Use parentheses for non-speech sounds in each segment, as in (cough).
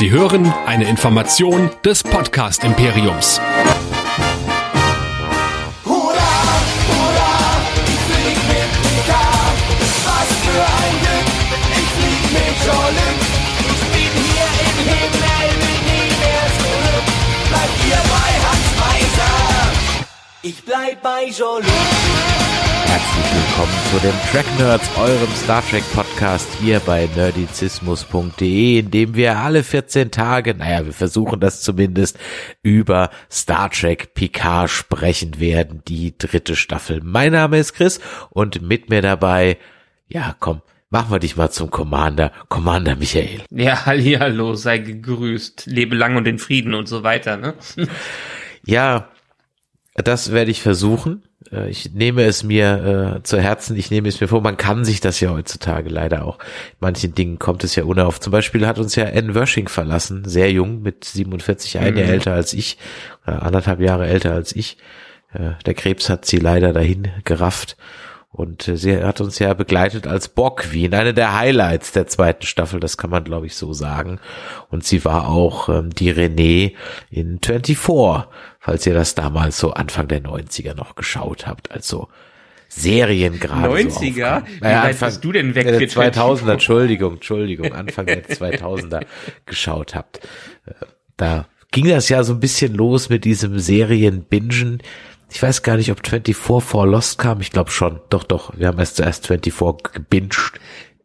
Sie hören eine Information des Podcast Imperiums. Hurra, hurra, ich flieg mit Pika. Was für ein Glück, ich flieg mit Jean-Luc. Ich bin hier im Himmel, will nie mehr zurück. Bleibt ihr bei Hans Meiser. Ich bleib bei Jean-Luc. Herzlich willkommen zu dem Track Nerds, eurem Star Trek Podcast hier bei nerdizismus.de, in dem wir alle 14 Tage, naja, wir versuchen das zumindest, über Star Trek Picard sprechen werden, die dritte Staffel. Mein Name ist Chris und mit mir dabei, ja, komm, machen wir dich mal zum Commander, Commander Michael. Ja, hallo, sei gegrüßt, lebe lang und in Frieden und so weiter, ne? Ja, das werde ich versuchen. Äh, Ich nehme es mir äh, zu Herzen, ich nehme es mir vor, man kann sich das ja heutzutage leider auch. Manchen Dingen kommt es ja unauf. Zum Beispiel hat uns ja Anne Wershing verlassen, sehr jung, mit 47, ein Jahr älter als ich, äh, anderthalb Jahre älter als ich. Äh, der Krebs hat sie leider dahin gerafft. Und äh, sie hat uns ja begleitet als Borg-Queen, eine der Highlights der zweiten Staffel, das kann man glaube ich so sagen. Und sie war auch ähm, die Renée in 24, falls ihr das damals so Anfang der 90er noch geschaut habt, also Serien gerade. 90er? So Wie aufkamen. weit bist du denn weg äh, für 2000er, Entschuldigung, Entschuldigung, Anfang der (laughs) 2000er geschaut habt. Äh, Da ging das ja so ein bisschen los mit diesem Serien-Bingen. Ich weiß gar nicht, ob 24 vor Lost kam. Ich glaube schon. Doch, doch. Wir haben erst zuerst 24 gebinged.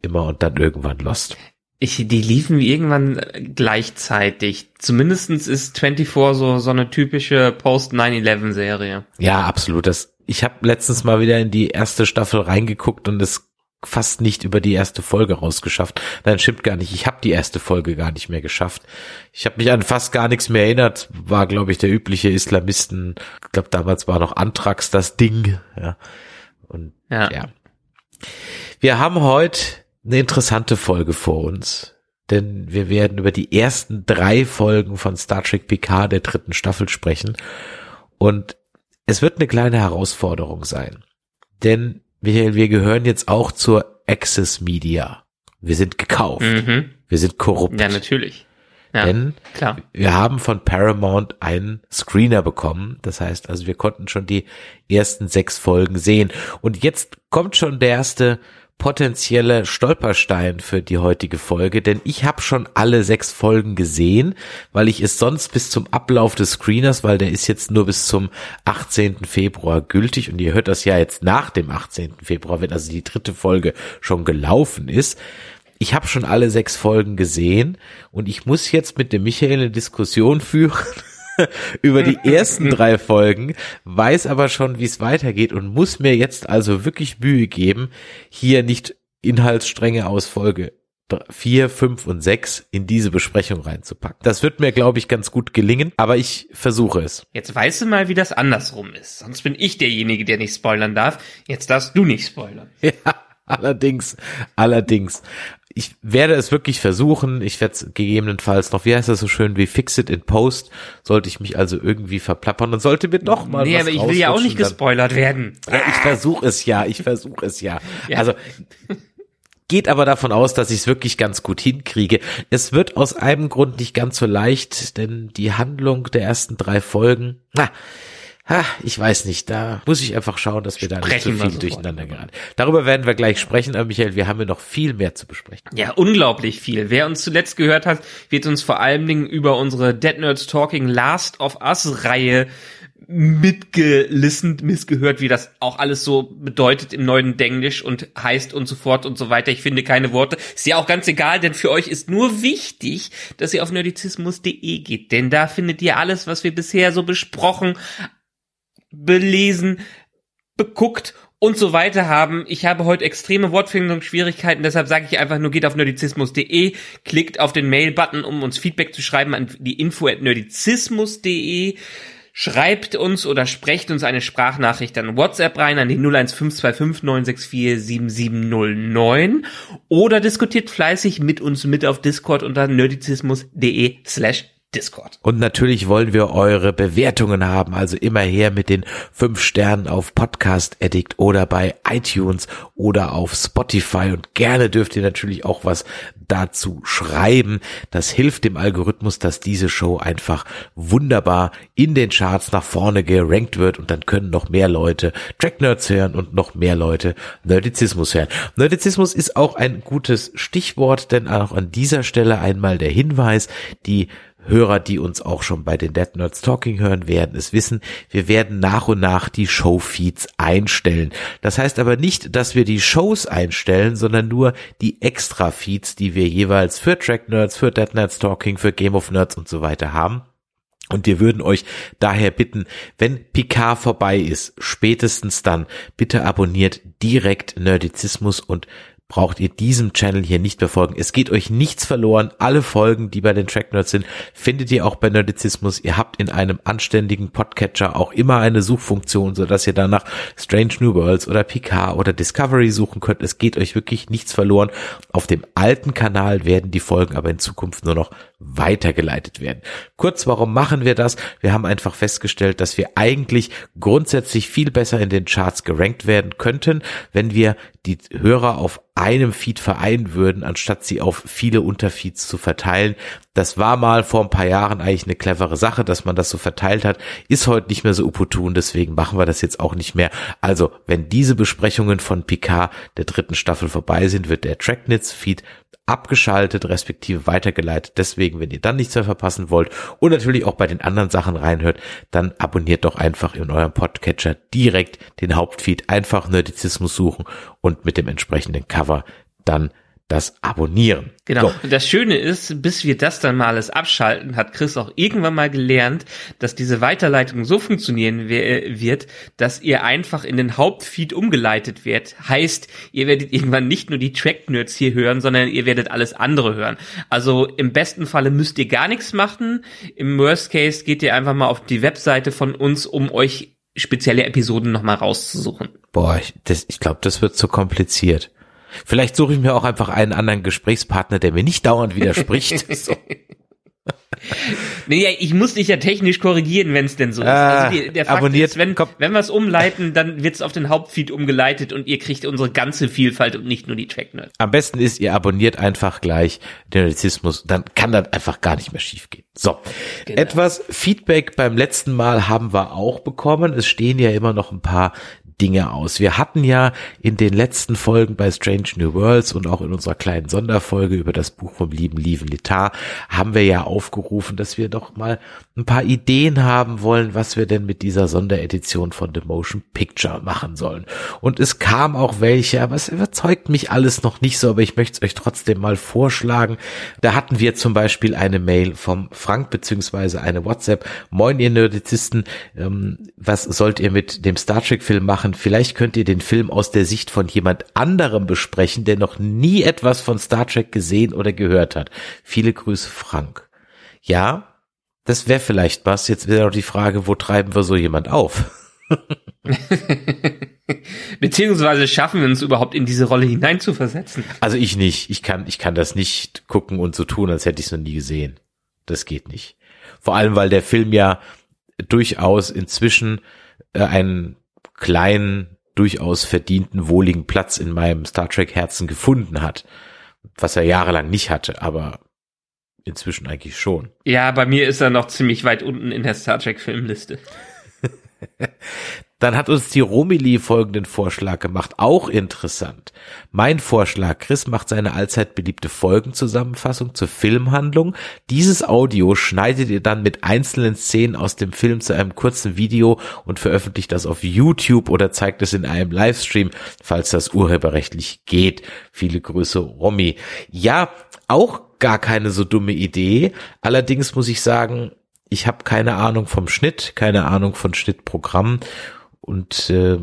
Immer und dann irgendwann Lost. Ich, die liefen irgendwann gleichzeitig. Zumindestens ist 24 so, so eine typische Post-9-11-Serie. Ja, absolut. Das, ich habe letztens mal wieder in die erste Staffel reingeguckt und es fast nicht über die erste Folge rausgeschafft. Nein, stimmt gar nicht. Ich habe die erste Folge gar nicht mehr geschafft. Ich habe mich an fast gar nichts mehr erinnert. War, glaube ich, der übliche Islamisten. Ich glaube, damals war noch Antrax das Ding. Ja. Und Ja. ja. Wir haben heute eine interessante Folge vor uns. Denn wir werden über die ersten drei Folgen von Star Trek Picard der dritten Staffel sprechen. Und es wird eine kleine Herausforderung sein. Denn Michael, wir gehören jetzt auch zur Access Media. Wir sind gekauft. Mhm. Wir sind korrupt. Ja, natürlich. Ja, Denn klar. wir haben von Paramount einen Screener bekommen. Das heißt also, wir konnten schon die ersten sechs Folgen sehen. Und jetzt kommt schon der erste potenzielle Stolperstein für die heutige Folge, denn ich habe schon alle sechs Folgen gesehen, weil ich es sonst bis zum Ablauf des Screeners, weil der ist jetzt nur bis zum 18. Februar gültig und ihr hört das ja jetzt nach dem 18. Februar, wenn also die dritte Folge schon gelaufen ist, ich habe schon alle sechs Folgen gesehen und ich muss jetzt mit dem Michael eine Diskussion führen (laughs) (laughs) über die ersten drei Folgen, weiß aber schon, wie es weitergeht und muss mir jetzt also wirklich Mühe geben, hier nicht Inhaltsstränge aus Folge vier, fünf und sechs in diese Besprechung reinzupacken. Das wird mir, glaube ich, ganz gut gelingen, aber ich versuche es. Jetzt weißt du mal, wie das andersrum ist. Sonst bin ich derjenige, der nicht spoilern darf. Jetzt darfst du nicht spoilern. (laughs) Ja, allerdings, allerdings. Ich werde es wirklich versuchen. Ich werde es gegebenenfalls noch, wie heißt das so schön, wie Fix It in Post, sollte ich mich also irgendwie verplappern und sollte mir doch mal nee, aber ich will ja auch nicht dann- gespoilert werden. Ja, ich versuche es ja, ich versuche es ja. (laughs) Ja. Also geht aber davon aus, dass ich es wirklich ganz gut hinkriege. Es wird aus einem Grund nicht ganz so leicht, denn die Handlung der ersten drei Folgen, na, ha, ich weiß nicht, da muss ich einfach schauen, dass wir da nicht zu Sprechen wir viel sofort durcheinander geraten. Darüber werden wir gleich sprechen, aber Michael, wir haben ja noch viel mehr zu besprechen. Ja, unglaublich viel. Wer uns zuletzt gehört hat, wird uns vor allen Dingen über unsere Dead Nerds Talking Last of Us Reihe mitgelistet, missgehört, wie das auch alles so bedeutet im neuen Denglisch und heißt und so fort und so weiter. Ich finde keine Worte. Ist ja auch ganz egal, denn für euch ist nur wichtig, dass ihr auf nerdizismus.de geht, denn da findet ihr alles, was wir bisher so besprochen, belesen, beguckt und so weiter haben. Ich habe heute extreme Wortfindungsschwierigkeiten, deshalb sage ich einfach nur, geht auf nerdizismus.de, klickt auf den Mail-Button, um uns Feedback zu schreiben an die info at nerdizismus.de. Schreibt uns oder sprecht uns eine Sprachnachricht an WhatsApp rein an die 01525 964 7709 oder diskutiert fleißig mit uns mit auf Discord unter nerdizismus.de slash Discord. Und natürlich wollen wir eure Bewertungen haben, also immer her mit den fünf Sternen auf Podcast Addict oder bei iTunes oder auf Spotify und gerne dürft ihr natürlich auch was dazu schreiben. Das hilft dem Algorithmus, dass diese Show einfach wunderbar in den Charts nach vorne gerankt wird und dann können noch mehr Leute Track Nerds hören und noch mehr Leute Nerdizismus hören. Nerdizismus ist auch ein gutes Stichwort, denn auch an dieser Stelle einmal der Hinweis, die Hörer, die uns auch schon bei den Dead Nerds Talking hören, werden es wissen. Wir werden nach und nach die Showfeeds einstellen. Das heißt aber nicht, dass wir die Shows einstellen, sondern nur die Extra-Feeds, die wir jeweils für Track Nerds, für Dead Nerds Talking, für Game of Nerds und so weiter haben. Und wir würden euch daher bitten, wenn Picard vorbei ist, spätestens dann, bitte abonniert direkt Nerdizismus und braucht ihr diesem Channel hier nicht mehr folgen. Es geht euch nichts verloren. Alle Folgen, die bei den Track Nerds sind, findet ihr auch bei Nerdizismus. Ihr habt in einem anständigen Podcatcher auch immer eine Suchfunktion, so dass ihr danach Strange New Worlds oder Picard oder Discovery suchen könnt. Es geht euch wirklich nichts verloren. Auf dem alten Kanal werden die Folgen aber in Zukunft nur noch weitergeleitet werden. Kurz, warum machen wir das? Wir haben einfach festgestellt, dass wir eigentlich grundsätzlich viel besser in den Charts gerankt werden könnten, wenn wir die Hörer auf einem Feed vereinen würden, anstatt sie auf viele Unterfeeds zu verteilen. Das war mal vor ein paar Jahren eigentlich eine clevere Sache, dass man das so verteilt hat, ist heute nicht mehr so opportun, deswegen machen wir das jetzt auch nicht mehr. Also, wenn diese Besprechungen von Picard der dritten Staffel vorbei sind, wird der Tracknits-Feed abgeschaltet, respektive weitergeleitet. Deswegen, wenn ihr dann nichts mehr verpassen wollt und natürlich auch bei den anderen Sachen reinhört, dann abonniert doch einfach in eurem Podcatcher direkt den Hauptfeed, einfach Nerdizismus suchen und mit dem entsprechenden Cover dann das Abonnieren. Genau. So. Und das Schöne ist, bis wir das dann mal alles abschalten, hat Chris auch irgendwann mal gelernt, dass diese Weiterleitung so funktionieren wird, dass ihr einfach in den Hauptfeed umgeleitet wird. Heißt, ihr werdet irgendwann nicht nur die Track-Nerds hier hören, sondern ihr werdet alles andere hören. Also im besten Falle müsst ihr gar nichts machen. Im Worst Case geht ihr einfach mal auf die Webseite von uns, um euch spezielle Episoden nochmal rauszusuchen. Boah, ich, das, ich glaube, das wird zu kompliziert. Vielleicht suche ich mir auch einfach einen anderen Gesprächspartner, der mir nicht dauernd widerspricht. (laughs) so. Naja, ich muss dich ja technisch korrigieren, wenn es denn so ist. Ah, also die, der Fakt abonniert, ist, wenn, komm. wenn wir es umleiten, dann wird es auf den Hauptfeed umgeleitet und ihr kriegt unsere ganze Vielfalt und nicht nur die Tracknotes. Am besten ist, ihr abonniert einfach gleich den Nerdizismus, dann kann das einfach gar nicht mehr schiefgehen. So, Genau. etwas Feedback beim letzten Mal haben wir auch bekommen. Es stehen ja immer noch ein paar Dinge aus. Wir hatten ja in den letzten Folgen bei Strange New Worlds und auch in unserer kleinen Sonderfolge über das Buch vom lieben Lieven Litar haben wir ja aufgerufen, dass wir doch mal ein paar Ideen haben wollen, was wir denn mit dieser Sonderedition von The Motion Picture machen sollen. Und es kam auch welche, aber es überzeugt mich alles noch nicht so, aber ich möchte es euch trotzdem mal vorschlagen. Da hatten wir zum Beispiel eine Mail vom Frank beziehungsweise eine WhatsApp. Moin ihr Nerdizisten, ähm, was sollt ihr mit dem Star Trek Film machen? Vielleicht könnt ihr den Film aus der Sicht von jemand anderem besprechen, der noch nie etwas von Star Trek gesehen oder gehört hat. Viele Grüße Frank. Ja, das wäre vielleicht was. Jetzt wäre noch die Frage, wo treiben wir so jemand auf? (laughs) Beziehungsweise schaffen wir uns überhaupt in diese Rolle hineinzuversetzen. Also ich nicht. Ich kann, ich kann das nicht gucken und so tun, als hätte ich es noch nie gesehen. Das geht nicht. Vor allem, weil der Film ja durchaus inzwischen äh, einen kleinen, durchaus verdienten, wohligen Platz in meinem Star Trek Herzen gefunden hat. Was er jahrelang nicht hatte, aber inzwischen eigentlich schon. Ja, bei mir ist er noch ziemlich weit unten in der Star Trek Filmliste. Dann hat uns die Romilly folgenden Vorschlag gemacht, auch interessant. Mein Vorschlag, Chris macht seine allzeit beliebte Folgenzusammenfassung zur Filmhandlung. Dieses Audio schneidet ihr dann mit einzelnen Szenen aus dem Film zu einem kurzen Video und veröffentlicht das auf YouTube oder zeigt es in einem Livestream, falls das urheberrechtlich geht. Viele Grüße, Romy. Ja, auch gar keine so dumme Idee. Allerdings muss ich sagen, ich habe keine Ahnung vom Schnitt, keine Ahnung von Schnittprogrammen und äh,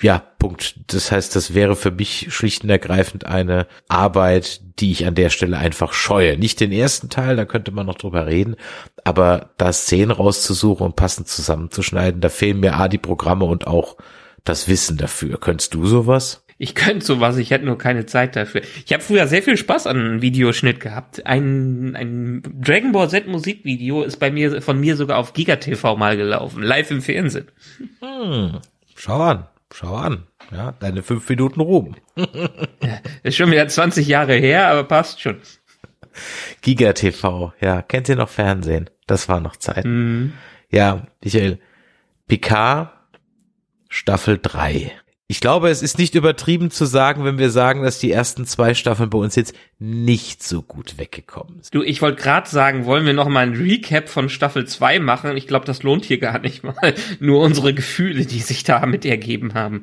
ja, Punkt. Das heißt, das wäre für mich schlicht und ergreifend eine Arbeit, die ich an der Stelle einfach scheue. Nicht den ersten Teil, da könnte man noch drüber reden, aber da Szenen rauszusuchen und passend zusammenzuschneiden, da fehlen mir A die Programme und auch das Wissen dafür. Könntest du sowas? Ich könnte sowas, ich hätte nur keine Zeit dafür. Ich habe früher sehr viel Spaß an Videoschnitt gehabt. Ein, ein Dragon Ball Z Musikvideo ist bei mir von mir sogar auf Giga TV mal gelaufen, live im Fernsehen. Hm, schau an, schau an. Ja, deine fünf Minuten Ruhm. Ist schon wieder 20 Jahre her, aber passt schon. Giga TV, ja, kennt ihr noch Fernsehen? Das war noch Zeit. Mhm. Ja, Michael, Picard, Staffel 3. Ich glaube, es ist nicht übertrieben zu sagen, wenn wir sagen, dass die ersten zwei Staffeln bei uns jetzt nicht so gut weggekommen sind. Du, ich wollte gerade sagen, wollen wir noch mal ein Recap von Staffel 2 machen? Ich glaube, das lohnt hier gar nicht mal. (laughs) Nur unsere Gefühle, die sich damit ergeben haben.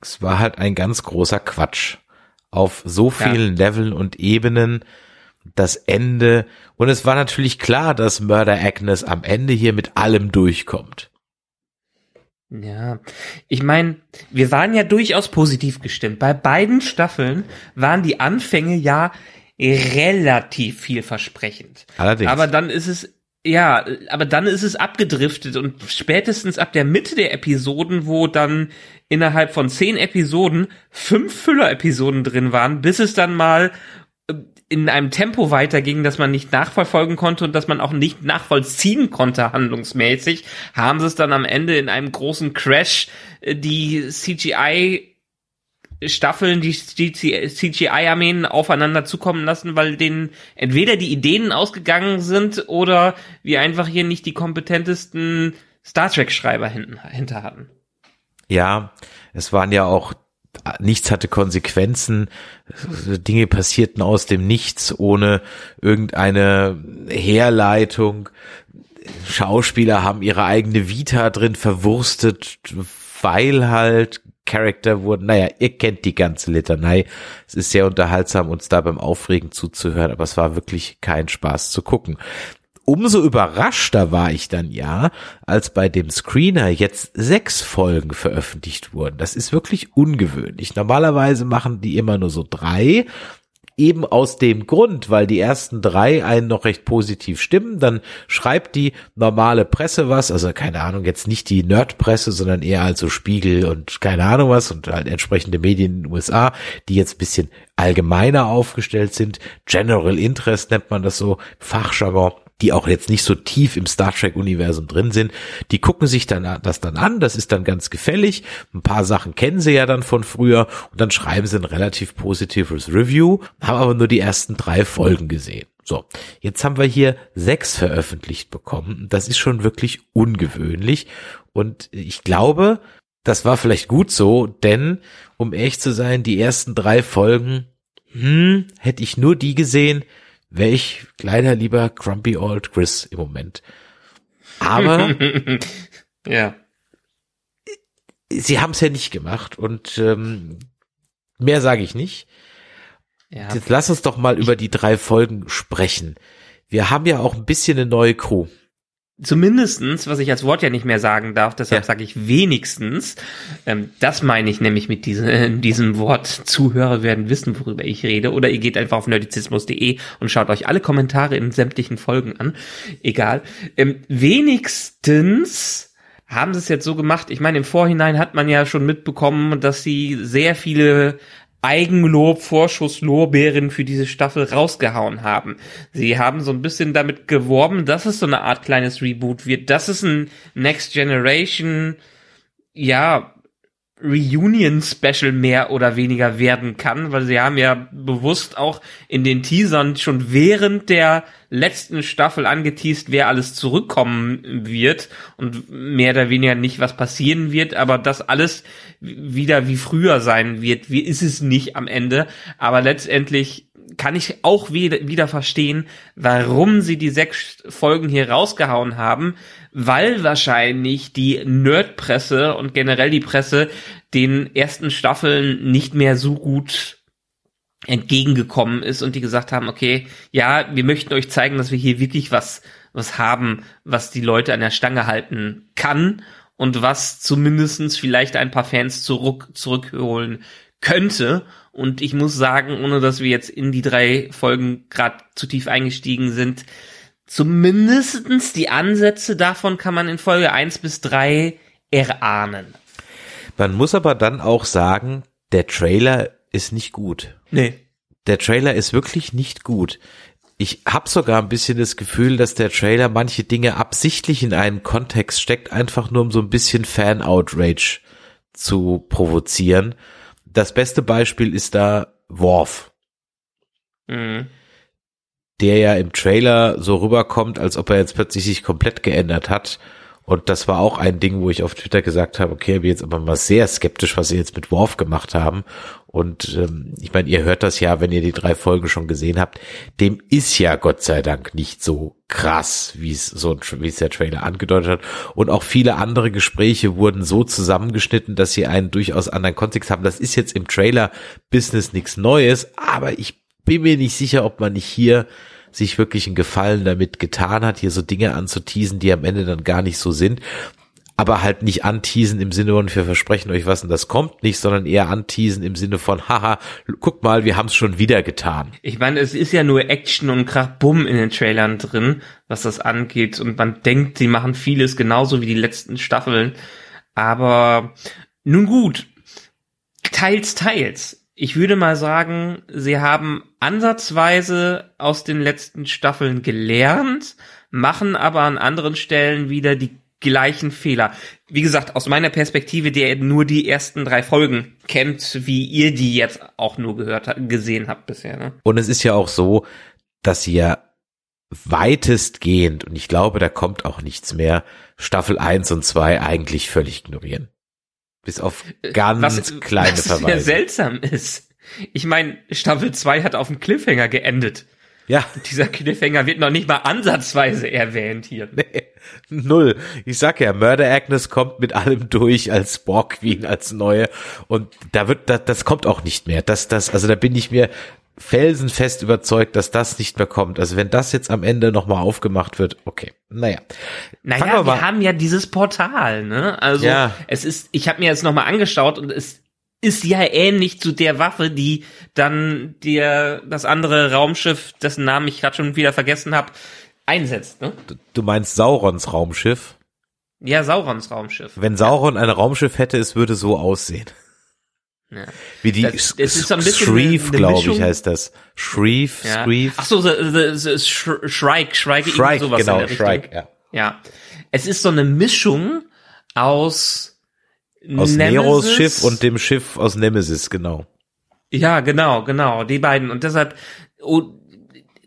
Es war halt ein ganz großer Quatsch. Auf so vielen ja. Leveln und Ebenen. Das Ende. Und es war natürlich klar, dass Murder Agnes am Ende hier mit allem durchkommt. Ja, ich meine, wir waren ja durchaus positiv gestimmt. Bei beiden Staffeln waren die Anfänge ja relativ vielversprechend. Allerdings. Aber dann ist es ja, aber dann ist es abgedriftet und spätestens ab der Mitte der Episoden, wo dann innerhalb von zehn Episoden fünf Füller-Episoden drin waren, bis es dann mal in einem Tempo weiterging, dass man nicht nachverfolgen konnte und dass man auch nicht nachvollziehen konnte handlungsmäßig, haben sie es dann am Ende in einem großen Crash äh, die CGI Staffeln, die CGI-Armeen aufeinander zukommen lassen, weil denen entweder die Ideen ausgegangen sind oder wir einfach hier nicht die kompetentesten Star Trek-Schreiber hinter hatten. Ja, es waren ja auch nichts hatte Konsequenzen, Dinge passierten aus dem Nichts ohne irgendeine Herleitung. Schauspieler haben ihre eigene Vita drin verwurstet, weil halt Charakter wurden, naja, ihr kennt die ganze Litanei. Es ist sehr unterhaltsam, uns da beim Aufregen zuzuhören, aber es war wirklich kein Spaß zu gucken umso überraschter war ich dann ja, als bei dem Screener jetzt sechs Folgen veröffentlicht wurden. Das ist wirklich ungewöhnlich. Normalerweise machen die immer nur so drei. Eben aus dem Grund, weil die ersten drei einen noch recht positiv stimmen, dann schreibt die normale Presse was, also keine Ahnung, jetzt nicht die Nerdpresse, sondern eher also Spiegel und keine Ahnung was und halt entsprechende Medien in den USA, die jetzt bisschen allgemeiner aufgestellt sind. General Interest nennt man das so, Fachjargon die auch jetzt nicht so tief im Star Trek Universum drin sind, die gucken sich dann das dann an, das ist dann ganz gefällig. Ein paar Sachen kennen sie ja dann von früher und dann schreiben sie ein relativ positives Review, haben aber nur die ersten drei Folgen gesehen. So, jetzt haben wir hier sechs veröffentlicht bekommen. Das ist schon wirklich ungewöhnlich und ich glaube, das war vielleicht gut so, denn um ehrlich zu sein, die ersten drei Folgen, hm, hätte ich nur die gesehen, wäre ich leider lieber Grumpy Old Chris im Moment. Aber (laughs) ja. Sie haben es ja nicht gemacht und ähm, mehr sage ich nicht. Ja. Jetzt lass uns doch mal über die drei Folgen sprechen. Wir haben ja auch ein bisschen eine neue Crew. Zumindestens, was ich als Wort ja nicht mehr sagen darf, deshalb ja. sage ich wenigstens. Ähm, das meine ich nämlich mit diesem, diesem Wort. Zuhörer werden wissen, worüber ich rede. Oder ihr geht einfach auf nerdizismus.de und schaut euch alle Kommentare in sämtlichen Folgen an. Egal. Ähm, wenigstens haben sie es jetzt so gemacht. Ich meine, im Vorhinein hat man ja schon mitbekommen, dass sie sehr viele Eigenlob, Vorschusslorbeeren für diese Staffel rausgehauen haben. Sie haben so ein bisschen damit geworben, dass es so eine Art kleines Reboot wird, dass es ein Next Generation, ja, Reunion-Special mehr oder weniger werden kann, weil sie haben ja bewusst auch in den Teasern schon während der letzten Staffel angeteased, wer alles zurückkommen wird und mehr oder weniger nicht, was passieren wird, aber das alles wieder wie früher sein wird. Wie ist es nicht am Ende? Aber letztendlich kann ich auch wieder, wieder verstehen, warum sie die sechs Folgen hier rausgehauen haben, weil wahrscheinlich die Nerdpresse und generell die Presse den ersten Staffeln nicht mehr so gut entgegengekommen ist und die gesagt haben, okay, ja, wir möchten euch zeigen, dass wir hier wirklich was, was haben, was die Leute an der Stange halten kann und was zumindestens vielleicht ein paar Fans zurück, zurückholen könnte. Und ich muss sagen, ohne dass wir jetzt in die drei Folgen gerade zu tief eingestiegen sind, zumindestens die Ansätze davon kann man in Folge eins bis drei erahnen. Man muss aber dann auch sagen, der Trailer ist nicht gut. Nee. Der Trailer ist wirklich nicht gut. Ich habe sogar ein bisschen das Gefühl, dass der Trailer manche Dinge absichtlich in einen Kontext steckt, einfach nur um so ein bisschen Fan-Outrage zu provozieren. Das beste Beispiel ist da Worf, Mhm. Der ja im Trailer so rüberkommt, als ob er jetzt plötzlich sich komplett geändert hat. Und das war auch ein Ding, wo ich auf Twitter gesagt habe, okay, bin jetzt aber mal sehr skeptisch, was sie jetzt mit Worf gemacht haben. Und ähm, ich meine, ihr hört das ja, wenn ihr die drei Folgen schon gesehen habt. Dem ist ja Gott sei Dank nicht so krass, wie es so wie es der Trailer angedeutet hat. Und auch viele andere Gespräche wurden so zusammengeschnitten, dass sie einen durchaus anderen Kontext haben. Das ist jetzt im Trailer-Business nichts Neues, aber ich bin mir nicht sicher, ob man nicht hier sich wirklich einen Gefallen damit getan hat, hier so Dinge anzuteasen, die am Ende dann gar nicht so sind. Aber halt nicht anteasen im Sinne von, wir versprechen euch was und das kommt nicht, sondern eher anteasen im Sinne von, haha, guck mal, wir haben es schon wieder getan. Ich meine, es ist ja nur Action und Krach-Bumm in den Trailern drin, was das angeht. Und man denkt, sie machen vieles genauso wie die letzten Staffeln. Aber nun gut, teils, teils. Ich würde mal sagen, sie haben ansatzweise aus den letzten Staffeln gelernt, machen aber an anderen Stellen wieder die gleichen Fehler. Wie gesagt, aus meiner Perspektive, der nur die ersten drei Folgen kennt, wie ihr die jetzt auch nur gehört gesehen habt bisher. Ne? Und es ist ja auch so, dass sie ja weitestgehend, und ich glaube, da kommt auch nichts mehr, Staffel 1 und 2 eigentlich völlig ignorieren. Bis auf ganz was, kleine was sehr Verweise. seltsam ist. Ich meine, Staffel 2 hat auf dem Cliffhanger geendet. Ja, Dieser Cliffhanger wird noch nicht mal ansatzweise erwähnt hier. nee, null. Ich sag ja, Murder Agnes kommt mit allem durch als Borg Queen, als neue. Und da wird, das, das kommt auch nicht mehr. Das, das, also da bin ich mir felsenfest überzeugt, dass das nicht mehr kommt. Also wenn das jetzt am Ende nochmal aufgemacht wird, okay. Naja. Naja, wir wir, haben ja dieses Portal, ne? Also Ja. es ist, ich habe mir jetzt nochmal angeschaut und es ist ja ähnlich zu der Waffe, die dann dir das andere Raumschiff, dessen Namen ich gerade schon wieder vergessen habe, einsetzt, ne? Du meinst Saurons Raumschiff? Ja, Saurons Raumschiff. Wenn Sauron ein Raumschiff hätte, es würde so aussehen. Ja. Wie die Das- es ist so ein bisschen eine glaube ich, heißt das. Shreve, Ja. Shreve. Ach so, so, so Sh- Shrike, Shrike, Shrike, sowas genau, in der. Shrike, ja. Ja. Es ist so eine Mischung aus Aus Neros Nemesis- Schiff und dem Schiff aus Nemesis, genau. Ja, genau, genau, die beiden. Und deshalb, oh,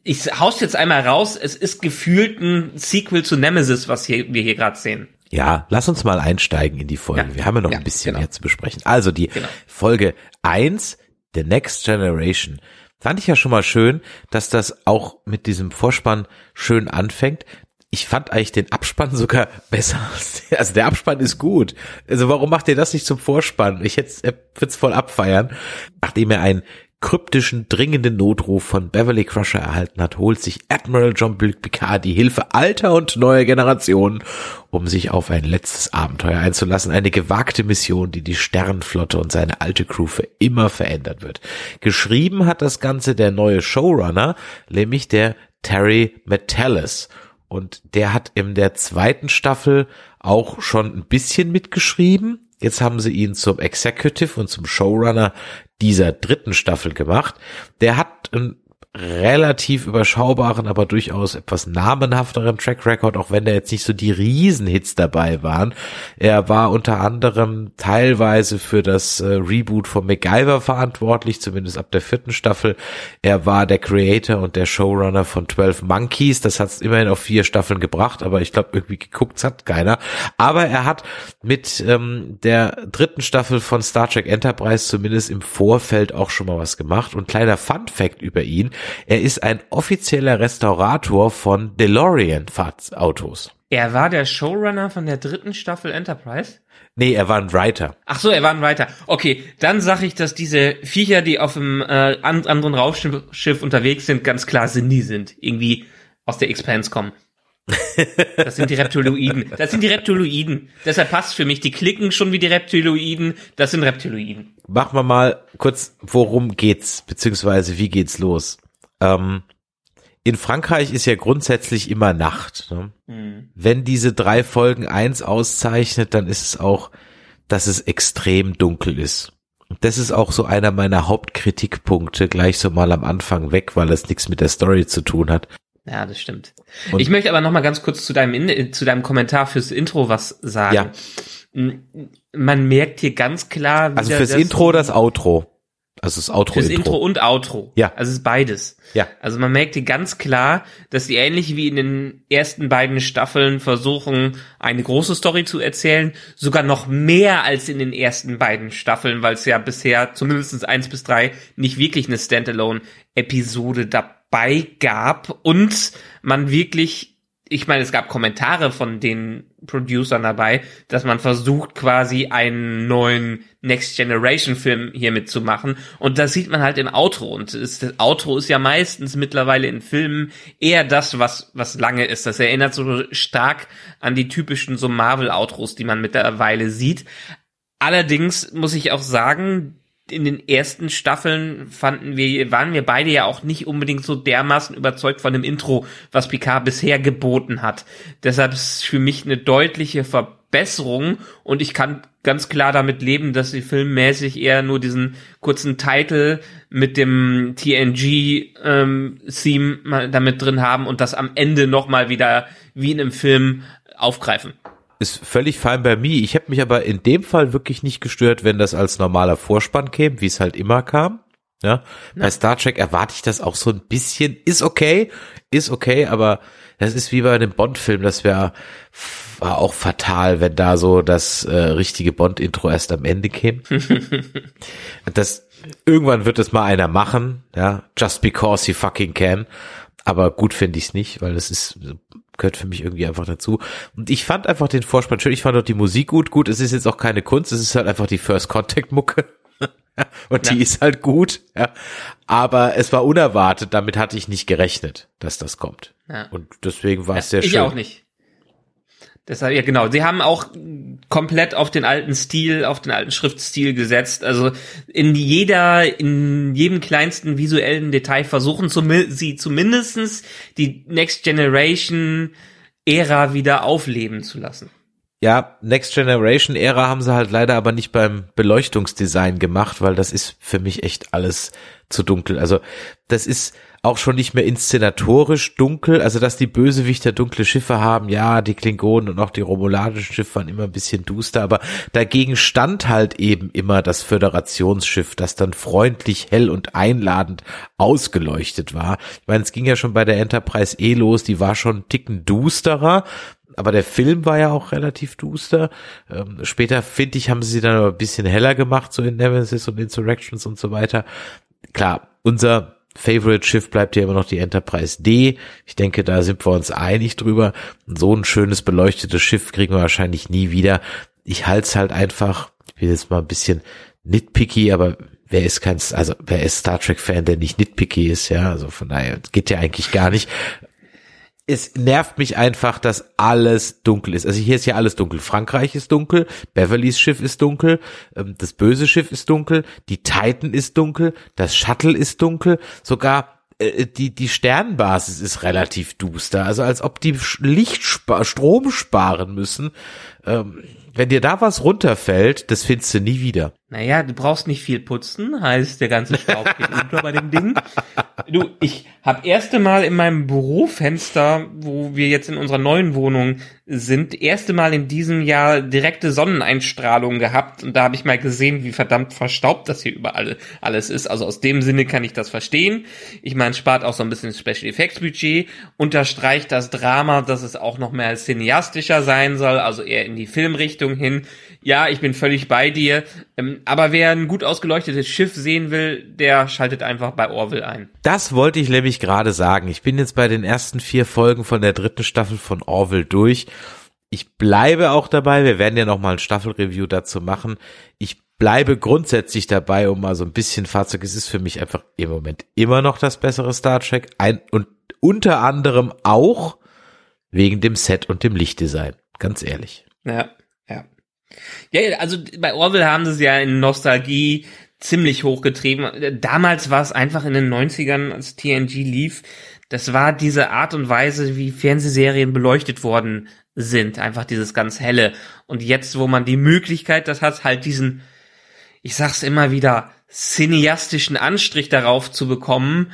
ich haus jetzt einmal raus, es ist gefühlt ein Sequel zu Nemesis, was hier, wir hier gerade sehen. Ja, lass uns mal einsteigen in die Folge. Ja. Wir haben ja noch Ja, ein bisschen genau. mehr zu besprechen. Also die Genau. Folge eins, The Next Generation. Fand ich ja schon mal schön, dass das auch mit diesem Vorspann schön anfängt. Ich fand eigentlich den Abspann sogar (laughs) besser. als der- Also der Abspann ist gut. Also warum macht ihr das nicht zum Vorspann? Ich hätte er wird's voll abfeiern. Nachdem er einen kryptischen, dringenden Notruf von Beverly Crusher erhalten hat, holt sich Admiral Jean-Luc Picard die Hilfe alter und neuer Generationen, um sich auf ein letztes Abenteuer einzulassen. Eine gewagte Mission, die die Sternenflotte und seine alte Crew für immer verändern wird. Geschrieben hat das Ganze der neue Showrunner, nämlich der Terry Metalis. Und der hat in der zweiten Staffel auch schon ein bisschen mitgeschrieben. Jetzt haben sie ihn zum Executive und zum Showrunner dieser dritten Staffel gemacht. Der hat einen relativ überschaubaren, aber durchaus etwas namenhafteren Track Record, auch wenn da jetzt nicht so die Riesenhits dabei waren. Er war unter anderem teilweise für das äh, Reboot von MacGyver verantwortlich, zumindest ab der vierten Staffel. Er war der Creator und der Showrunner von 12 Monkeys. Das hat es immerhin auf vier Staffeln gebracht, aber ich glaube, irgendwie geguckt hat keiner. Aber er hat mit ähm, der dritten Staffel von Star Trek Enterprise zumindest im Vorfeld auch schon mal was gemacht. Und kleiner Fun Fact über ihn, er ist ein offizieller Restaurator von DeLorean-Autos. Er war der Showrunner von der dritten Staffel Enterprise. Nee, er war ein Writer. Ach so, er war ein weiter. Okay, dann sag ich, dass diese Viecher, die auf dem äh, an, anderen Raumschiff Schiff unterwegs sind, ganz klar Sindhi sind. Irgendwie aus der Expanse kommen. (laughs) Das sind die Reptiloiden. Das sind die Reptiloiden. Deshalb passt für mich. Die klicken schon wie die Reptiloiden. Das sind Reptiloiden. Machen wir mal kurz, worum geht's, beziehungsweise wie geht's los? Ähm, in Frankreich ist ja grundsätzlich immer Nacht. Ne? Hm. Wenn diese drei Folgen eins auszeichnet, dann ist es auch, dass es extrem dunkel ist. Das ist auch so einer meiner Hauptkritikpunkte gleich so mal am Anfang weg, weil es nichts mit der Story zu tun hat. Ja, das stimmt. Und- ich möchte aber noch mal ganz kurz zu deinem, In zu deinem Kommentar fürs Intro was sagen. Ja. Man merkt hier ganz klar, Also fürs dass Intro das Outro. Also das Outro. Fürs Intro und Outro. Ja. Also es ist beides. Ja. Also man merkt hier ganz klar, dass die ähnlich wie in den ersten beiden Staffeln versuchen, eine große Story zu erzählen. Sogar noch mehr als in den ersten beiden Staffeln, weil es ja bisher zumindest eins bis drei nicht wirklich eine Standalone-Episode dabei gab. Und man wirklich ich meine, es gab Kommentare von den Producern dabei, dass man versucht, quasi einen neuen Next Generation Film hiermit zu machen. Und das sieht man halt im Outro. Und es, das Outro ist ja meistens mittlerweile in Filmen eher das, was, was lange ist. Das erinnert so stark an die typischen so Marvel-Outros, die man mittlerweile sieht. Allerdings muss ich auch sagen, in den ersten Staffeln fanden wir, waren wir beide ja auch nicht unbedingt so dermaßen überzeugt von dem Intro, was Picard bisher geboten hat. Deshalb ist es für mich eine deutliche Verbesserung und ich kann ganz klar damit leben, dass sie filmmäßig eher nur diesen kurzen Titel mit dem TNG-Theme mal damit drin haben und das am Ende nochmal wieder wie in einem Film aufgreifen. Ist völlig fein bei mir. Ich habe mich aber in dem Fall wirklich nicht gestört, wenn das als normaler Vorspann käme, wie es halt immer kam. Ja, bei Star Trek erwarte ich das auch so ein bisschen. Ist okay, ist okay, aber das ist wie bei einem Bond-Film, das wäre war auch fatal, wenn da so das äh, richtige Bond-Intro erst am Ende käme. (laughs) das irgendwann wird es mal einer machen, ja, just because he fucking can. Aber gut finde ich es nicht, weil das ist gehört für mich irgendwie einfach dazu. Und ich fand einfach den Vorspann schön. Ich fand auch die Musik gut. Gut, es ist jetzt auch keine Kunst. Es ist halt einfach die First Contact Mucke. (laughs) Und die Ja. ist halt gut. Ja. Aber es war unerwartet. Damit hatte ich nicht gerechnet, dass das kommt. Ja. Und deswegen war es sehr ich schön. auch nicht. Deshalb, ja genau, sie haben auch komplett auf den alten Stil, auf den alten Schriftstil gesetzt. Also in jeder, in jedem kleinsten visuellen Detail versuchen zumi- sie zumindestens die Next Generation Ära wieder aufleben zu lassen. Ja, Next Generation Ära haben sie halt leider aber nicht beim Beleuchtungsdesign gemacht, weil das ist für mich echt alles zu dunkel. Also das ist auch schon nicht mehr inszenatorisch dunkel, also dass die Bösewichter dunkle Schiffe haben, ja, die Klingonen und auch die romulanischen Schiffe waren immer ein bisschen duster, aber dagegen stand halt eben immer das Föderationsschiff, das dann freundlich, hell und einladend ausgeleuchtet war. Ich meine, es ging ja schon bei der Enterprise eh los, die war schon einen Ticken dusterer, aber der Film war ja auch relativ duster. Ähm, später, finde ich, haben sie dann ein bisschen heller gemacht, so in Nemesis und Insurrections und so weiter. Klar, unser Favorite-Schiff bleibt ja immer noch die Enterprise D. Ich denke, da sind wir uns einig drüber. So ein schönes beleuchtetes Schiff kriegen wir wahrscheinlich nie wieder. Ich halte es halt einfach, ich bin jetzt mal ein bisschen nitpicky, aber wer ist kein, also wer ist Star Trek-Fan, der nicht nitpicky ist, ja, also von daher geht ja eigentlich gar nicht es nervt mich einfach, dass alles dunkel ist. Also hier ist ja alles dunkel. Frankreich ist dunkel, Beverlys Schiff ist dunkel, ähm, das böse Schiff ist dunkel, die Titan ist dunkel, das Shuttle ist dunkel, sogar äh, die die Sternbasis ist relativ duster. Also als ob die Licht Strom sparen müssen. Ähm, wenn dir da was runterfällt, das findest du nie wieder. Naja, du brauchst nicht viel putzen, heißt der ganze Staub geht (laughs) unter bei dem Ding. Du, ich habe erste Mal in meinem Bürofenster, wo wir jetzt in unserer neuen Wohnung sind, erste Mal in diesem Jahr direkte Sonneneinstrahlung gehabt und da habe ich mal gesehen, wie verdammt verstaubt das hier überall alles ist. Also aus dem Sinne kann ich das verstehen. Ich meine, spart auch so ein bisschen Special Effects Budget, unterstreicht das Drama, dass es auch noch mehr cineastischer sein soll, also eher in die Filmrichtung hin. Ja, ich bin völlig bei dir. Ähm, aber wer ein gut ausgeleuchtetes Schiff sehen will, der schaltet einfach bei Orville ein. Das wollte ich nämlich gerade sagen. Ich bin jetzt bei den ersten vier Folgen von der dritten Staffel von Orville durch. Ich bleibe auch dabei. Wir werden ja noch mal ein Staffelreview dazu machen. Ich bleibe grundsätzlich dabei, um mal so ein bisschen Fahrzeug. Es ist für mich einfach im Moment immer noch das bessere Star Trek. Ein, und unter anderem auch wegen dem Set und dem Lichtdesign. Ganz ehrlich. Ja, ja. Ja, also bei Orville haben sie es ja in Nostalgie ziemlich hochgetrieben. Damals war es einfach in den 90ern, als TNG lief, das war diese Art und Weise, wie Fernsehserien beleuchtet worden sind. Einfach dieses ganz helle. Und jetzt, wo man die Möglichkeit das hat, halt diesen, ich sag's immer wieder, cineastischen Anstrich darauf zu bekommen,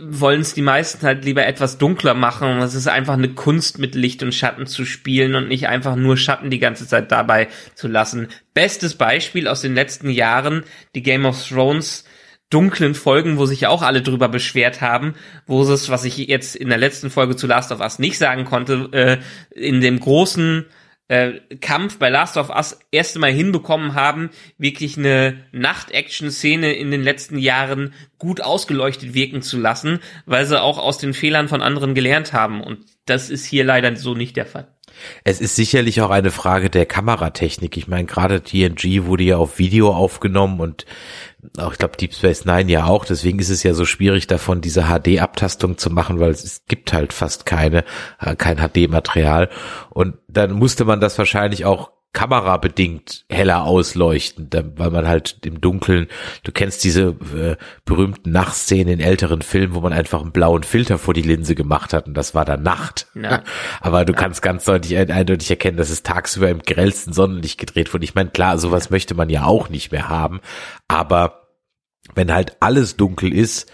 wollen es die meisten halt lieber etwas dunkler machen. Es ist einfach eine Kunst, mit Licht und Schatten zu spielen und nicht einfach nur Schatten die ganze Zeit dabei zu lassen. Bestes Beispiel aus den letzten Jahren, die Game of Thrones dunklen Folgen, wo sich auch alle drüber beschwert haben, wo es, was ich jetzt in der letzten Folge zu Last of Us nicht sagen konnte, äh, in dem großen äh, Kampf bei Last of Us erste Mal hinbekommen haben, wirklich eine Nacht-Action-Szene in den letzten Jahren gut ausgeleuchtet wirken zu lassen, weil sie auch aus den Fehlern von anderen gelernt haben. Und das ist hier leider so nicht der Fall. Es ist sicherlich auch eine Frage der Kameratechnik. Ich meine, gerade TNG wurde ja auf Video aufgenommen und auch ich glaube Deep Space Nine ja auch. Deswegen ist es ja so schwierig davon, diese HD-Abtastung zu machen, weil es gibt halt fast keine, äh, kein HD-Material. Und dann musste man das wahrscheinlich auch kamerabedingt heller ausleuchten, weil man halt im Dunkeln, du kennst diese äh, berühmten Nachtszenen in älteren Filmen, wo man einfach einen blauen Filter vor die Linse gemacht hat und das war dann Nacht. Ja. (laughs) Aber du ja. kannst ganz deutlich eindeutig erkennen, dass es tagsüber im grellsten Sonnenlicht gedreht wurde. Ich meine, klar, sowas möchte man ja auch nicht mehr haben, aber wenn halt alles dunkel ist,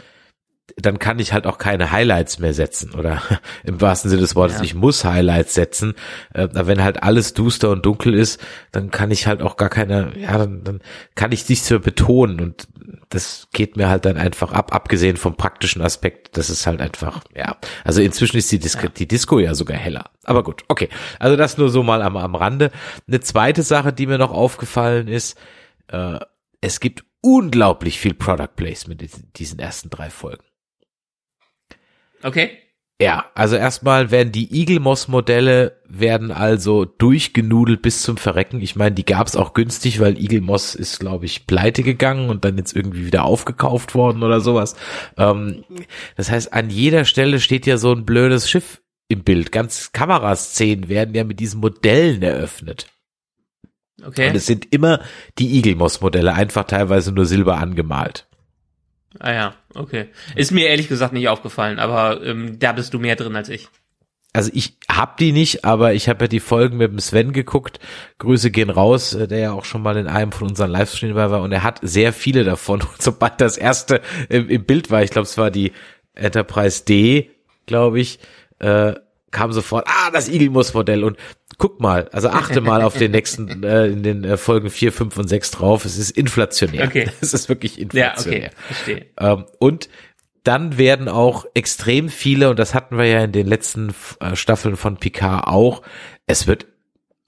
dann kann ich halt auch keine Highlights mehr setzen oder (laughs) im wahrsten Sinne des Wortes, ja. ich muss Highlights setzen. Äh, wenn halt alles duster und dunkel ist, dann kann ich halt auch gar keine, ja, dann, dann kann ich nichts mehr betonen und das geht mir halt dann einfach ab, abgesehen vom praktischen Aspekt, das ist halt einfach, ja. Also inzwischen ist die Disco, ja. die Disco ja sogar heller. Aber gut, okay. Also das nur so mal am, am Rande. Eine zweite Sache, die mir noch aufgefallen ist, äh, es gibt unglaublich viel Product Placement in diesen ersten drei Folgen. Okay. Ja, also erstmal werden die Eagle Moss Modelle werden also durchgenudelt bis zum Verrecken. Ich meine, die gab's auch günstig, weil Eagle Moss ist, glaube ich, pleite gegangen und dann jetzt irgendwie wieder aufgekauft worden oder sowas. Ähm, das heißt, an jeder Stelle steht ja so ein blödes Schiff im Bild. Ganz Kameraszenen werden ja mit diesen Modellen eröffnet. Okay. Und es sind immer die Eagle Moss Modelle, einfach teilweise nur silber angemalt. Ah ja, okay. Ist mir ehrlich gesagt nicht aufgefallen, aber ähm, da bist du mehr drin als ich. Also ich hab die nicht, aber ich habe ja die Folgen mit dem Sven geguckt. Grüße gehen raus, äh, der ja auch schon mal in einem von unseren Livestreams war und er hat sehr viele davon. (laughs) Und sobald das erste im, im Bild war, ich glaube, es war die Enterprise D, glaube ich, äh, kam sofort, ah, das Eagle-Muss-Modell und guck mal, also achte mal auf den nächsten, (laughs) äh, in den äh, Folgen vier, fünf und sechs drauf. Es ist inflationär. Okay. (laughs) Es ist wirklich inflationär. Ja, okay, verstehe. Ähm, und dann werden auch extrem viele, und das hatten wir ja in den letzten äh, Staffeln von Picard auch, es wird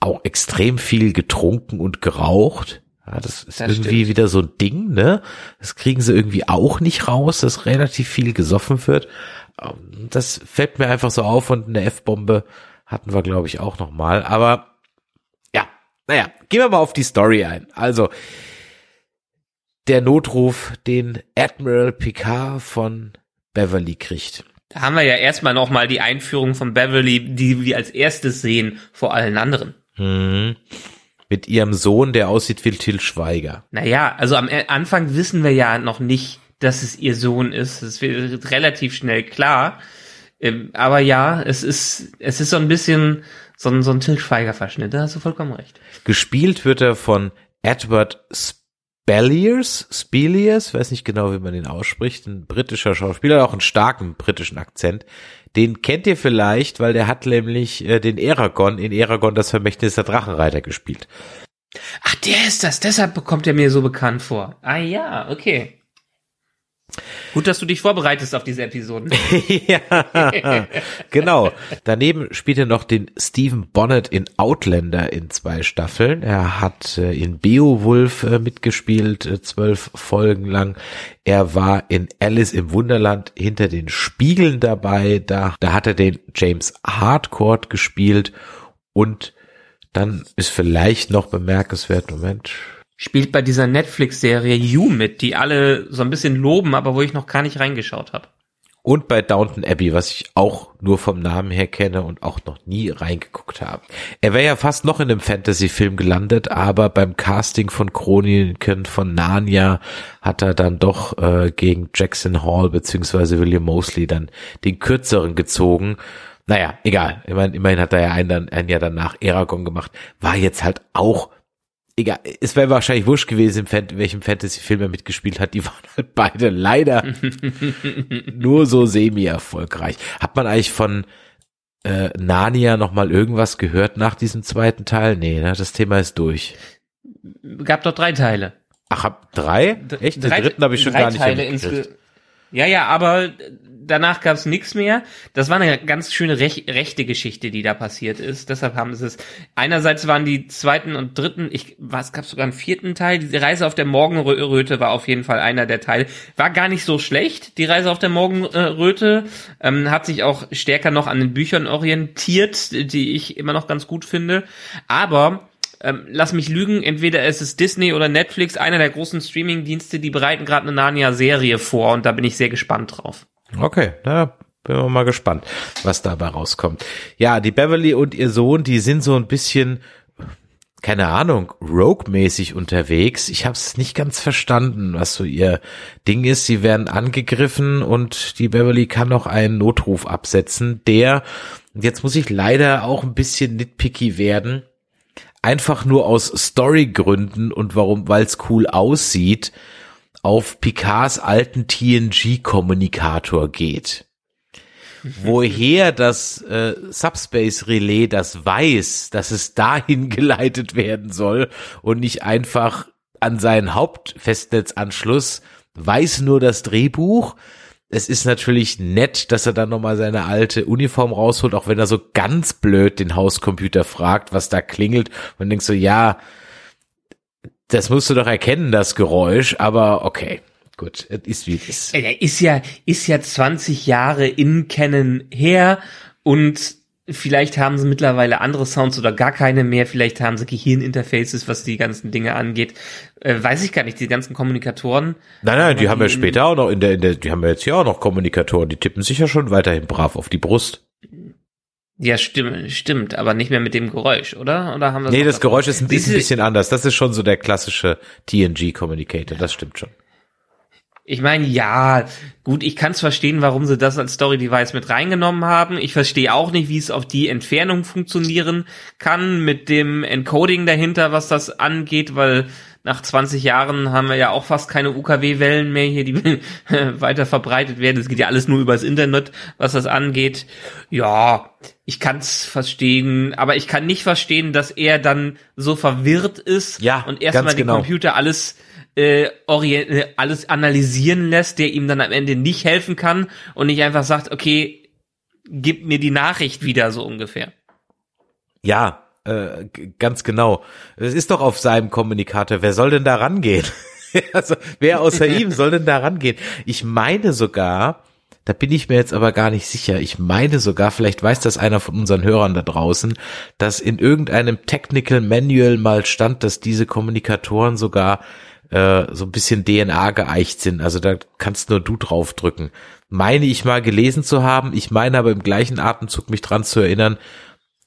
auch extrem viel getrunken und geraucht. Ja, das ist das irgendwie stimmt. wieder so ein Ding, ne? Das kriegen sie irgendwie auch nicht raus, dass relativ viel gesoffen wird. Ähm, das fällt mir einfach so auf und eine F-Bombe hatten wir, glaube ich, auch noch mal. Aber ja, naja, gehen wir mal auf die Story ein. Also, der Notruf, den Admiral Picard von Beverly kriegt. Da haben wir ja erstmal noch mal die Einführung von Beverly, die wir als erstes sehen vor allen anderen. Mhm. Mit ihrem Sohn, der aussieht wie Till Schweiger. Naja, also am Anfang wissen wir ja noch nicht, dass es ihr Sohn ist. Das wird relativ schnell klar. Ähm, aber ja, es ist, es ist so ein bisschen so ein, so ein Til Schweiger-Verschnitt, da hast du vollkommen recht. Gespielt wird er von Edward Spelliers, Speliers, weiß nicht genau, wie man den ausspricht, ein britischer Schauspieler, auch einen starken britischen Akzent. Den kennt ihr vielleicht, weil der hat nämlich äh, den Eragon in Eragon das Vermächtnis der Drachenreiter gespielt. Ach, der ist das, deshalb bekommt er mir so bekannt vor. Ah ja, okay. Gut, dass du dich vorbereitest auf diese Episoden. (laughs) ja, genau. Daneben spielt er noch den Stephen Bonnet in Outlander in zwei Staffeln. Er hat äh, in Beowulf äh, mitgespielt, äh, zwölf Folgen lang. Er war in Alice im Wunderland hinter den Spiegeln dabei. Da, da hat er den James Hardcourt gespielt und dann ist vielleicht noch bemerkenswert, Moment, spielt bei dieser Netflix-Serie You mit, die alle so ein bisschen loben, aber wo ich noch gar nicht reingeschaut habe. Und bei Downton Abbey, was ich auch nur vom Namen her kenne und auch noch nie reingeguckt habe. Er wäre ja fast noch in einem Fantasy-Film gelandet, aber beim Casting von Chroniken von Narnia hat er dann doch äh, gegen Jackson Hall beziehungsweise William Mosley dann den kürzeren gezogen. Naja, egal. Meine, immerhin hat er ja ein, ein Jahr danach Eragon gemacht. War jetzt halt auch egal, es wäre wahrscheinlich wurscht gewesen, Fan, welchem Fantasy-Film er mitgespielt hat. Die waren halt beide leider (laughs) nur so semi-erfolgreich. Hat man eigentlich von äh, Narnia noch mal irgendwas gehört nach diesem zweiten Teil? Nee, ne, das Thema ist durch. Gab doch drei Teile. Ach, hab drei? Echt? Den dritten habe ich schon gar nicht Teile Ja, ja, aber danach gab's nichts mehr. Das war eine ganz schöne rech rechte Geschichte, die da passiert ist. Deshalb haben sie es. Einerseits waren die zweiten und dritten, ich, was gab's sogar einen vierten Teil. Die Reise auf der Morgenröte war auf jeden Fall einer der Teile. War gar nicht so schlecht. Die Reise auf der Morgenröte ähm, hat sich auch stärker noch an den Büchern orientiert, die ich immer noch ganz gut finde. Aber ähm, lass mich lügen, entweder es ist Disney oder Netflix, einer der großen Streaming-Dienste, die bereiten gerade eine Narnia-Serie vor und da bin ich sehr gespannt drauf. Okay, na, bin wir mal gespannt, was dabei rauskommt. Ja, die Beverly und ihr Sohn, die sind so ein bisschen, keine Ahnung, Rogue-mäßig unterwegs. Ich habe es nicht ganz verstanden, was so ihr Ding ist. Sie werden angegriffen und die Beverly kann noch einen Notruf absetzen, der, jetzt muss ich leider auch ein bisschen nitpicky werden, einfach nur aus Storygründen und warum, weil es cool aussieht, auf Picards alten TNG-Kommunikator geht. Woher das äh, Subspace Relais das weiß, dass es dahin (laughs) geleitet werden soll und nicht einfach an seinen Hauptfestnetzanschluss, weiß nur das Drehbuch. Es ist natürlich nett, dass er dann nochmal seine alte Uniform rausholt, auch wenn er so ganz blöd den Hauscomputer fragt, was da klingelt und denkst so, ja, das musst du doch erkennen, das Geräusch, aber okay, gut, ist wie es ist. Der ist ja, ist ja 20 Jahre in Canon her und vielleicht haben sie mittlerweile andere Sounds oder gar keine mehr. Vielleicht haben sie Gehirninterfaces, was die ganzen Dinge angeht. Äh, weiß ich gar nicht, die ganzen Kommunikatoren. Nein, nein, die haben ja später auch noch in der, in der, die haben ja jetzt hier auch noch Kommunikatoren, die tippen sich ja schon weiterhin brav auf die Brust. Ja, stimmt, stimmt, aber nicht mehr mit dem Geräusch, oder? Oder haben wir Nee, das Geräusch ist ein bisschen, bisschen anders. Das ist schon so der klassische TNG-Communicator, das stimmt schon. Ich meine, ja, gut, ich kann es verstehen, warum sie das als Story-Device mit reingenommen haben. Ich verstehe auch nicht, wie es auf die Entfernung funktionieren kann mit dem Encoding dahinter, was das angeht, weil nach 20 Jahren haben wir ja auch fast keine UKW-Wellen mehr hier, die (laughs) weiter verbreitet werden. Es geht ja alles nur übers Internet, was das angeht. Ja, ich kann es verstehen, aber ich kann nicht verstehen, dass er dann so verwirrt ist Ja, und erstmal ganz den genau. Computer alles äh, orient, äh, alles analysieren lässt, der ihm dann am Ende nicht helfen kann und nicht einfach sagt, okay, gib mir die Nachricht wieder so ungefähr. Ja, äh, ganz genau. Es ist doch auf seinem Kommunikator. Wer soll denn da rangehen? (laughs) also, wer außer ihm soll denn da rangehen? Ich meine sogar, da bin ich mir jetzt aber gar nicht sicher. Ich meine sogar, vielleicht weiß das einer von unseren Hörern da draußen, dass in irgendeinem Technical Manual mal stand, dass diese Kommunikatoren sogar äh, so ein bisschen DNA geeicht sind. Also da kannst nur du draufdrücken. Meine ich mal gelesen zu haben. Ich meine aber im gleichen Atemzug mich dran zu erinnern,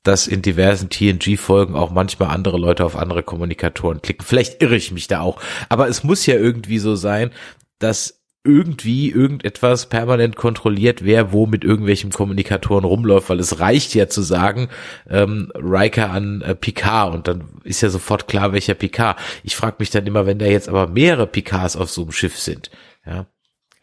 dass in diversen TNG-Folgen auch manchmal andere Leute auf andere Kommunikatoren klicken. Vielleicht irre ich mich da auch. Aber es muss ja irgendwie so sein, dass irgendwie irgendetwas permanent kontrolliert, wer wo mit irgendwelchen Kommunikatoren rumläuft, weil es reicht ja zu sagen, ähm, Riker an äh, Picard und dann ist ja sofort klar, welcher Picard. Ich frage mich dann immer, wenn da jetzt aber mehrere Picards auf so einem Schiff sind, ja,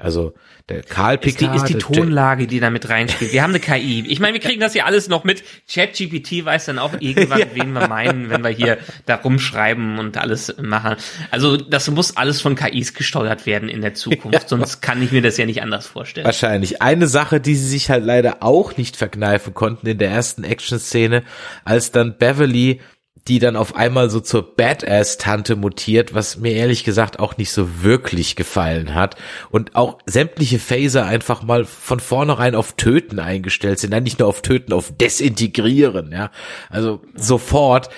also der Karl Ist die, Picard, ist die Tonlage, die da mit reinspielt. Wir haben eine KI. Ich meine, wir kriegen das ja alles noch mit. ChatGPT weiß dann auch irgendwann, wen wir meinen, wenn wir hier da rumschreiben und alles machen. Also das muss alles von KIs gesteuert werden in der Zukunft. Sonst kann ich mir das ja nicht anders vorstellen. Wahrscheinlich. Eine Sache, die sie sich halt leider auch nicht verkneifen konnten in der ersten Action-Szene, als dann Beverly, die dann auf einmal so zur Badass-Tante mutiert, was mir ehrlich gesagt auch nicht so wirklich gefallen hat. Und auch sämtliche Phaser einfach mal von vornherein auf Töten eingestellt sind. Nicht nur auf Töten, auf Desintegrieren, ja. Also sofort,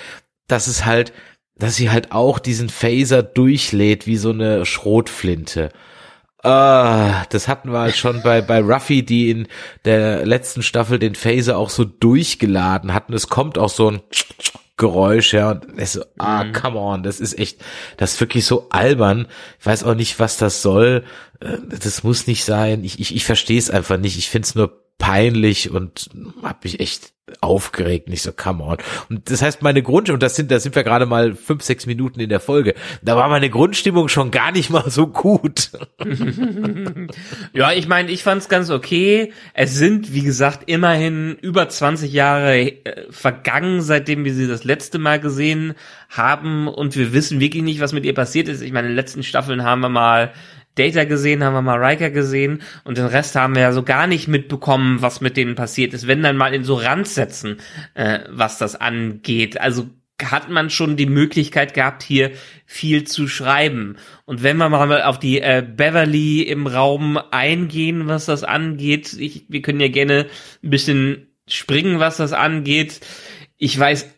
dass es halt, dass sie halt auch diesen Phaser durchlädt wie so eine Schrotflinte. Ah, das hatten wir halt schon bei, bei Ruffy, die in der letzten Staffel den Phaser auch so durchgeladen hatten. Es kommt auch so ein Geräusch, ja, und es so, ah, come on, das ist echt, das ist wirklich so albern. Ich weiß auch nicht, was das soll. Äh, Das muss nicht sein. Ich, ich, ich verstehe es einfach nicht. Ich finde es nur peinlich und hab mich echt aufgeregt, nicht so, come on. Und das heißt, meine Grund, und das sind, da sind wir gerade mal fünf, sechs Minuten in der Folge, da war meine Grundstimmung schon gar nicht mal so gut. (laughs) Ja, ich meine, ich fand's ganz okay. Es sind, wie gesagt, immerhin über 20 Jahre äh, vergangen, seitdem wir sie das letzte Mal gesehen haben und wir wissen wirklich nicht, was mit ihr passiert ist. Ich meine, in den letzten Staffeln haben wir mal Data gesehen, haben wir mal Riker gesehen und den Rest haben wir ja so gar nicht mitbekommen, was mit denen passiert ist. Wenn dann mal in so Randsätzen, äh, was das angeht. Also hat man schon die Möglichkeit gehabt, hier viel zu schreiben. Und wenn wir mal auf die äh, Beverly im Raum eingehen, was das angeht, ich, wir können ja gerne ein bisschen springen, was das angeht. Ich weiß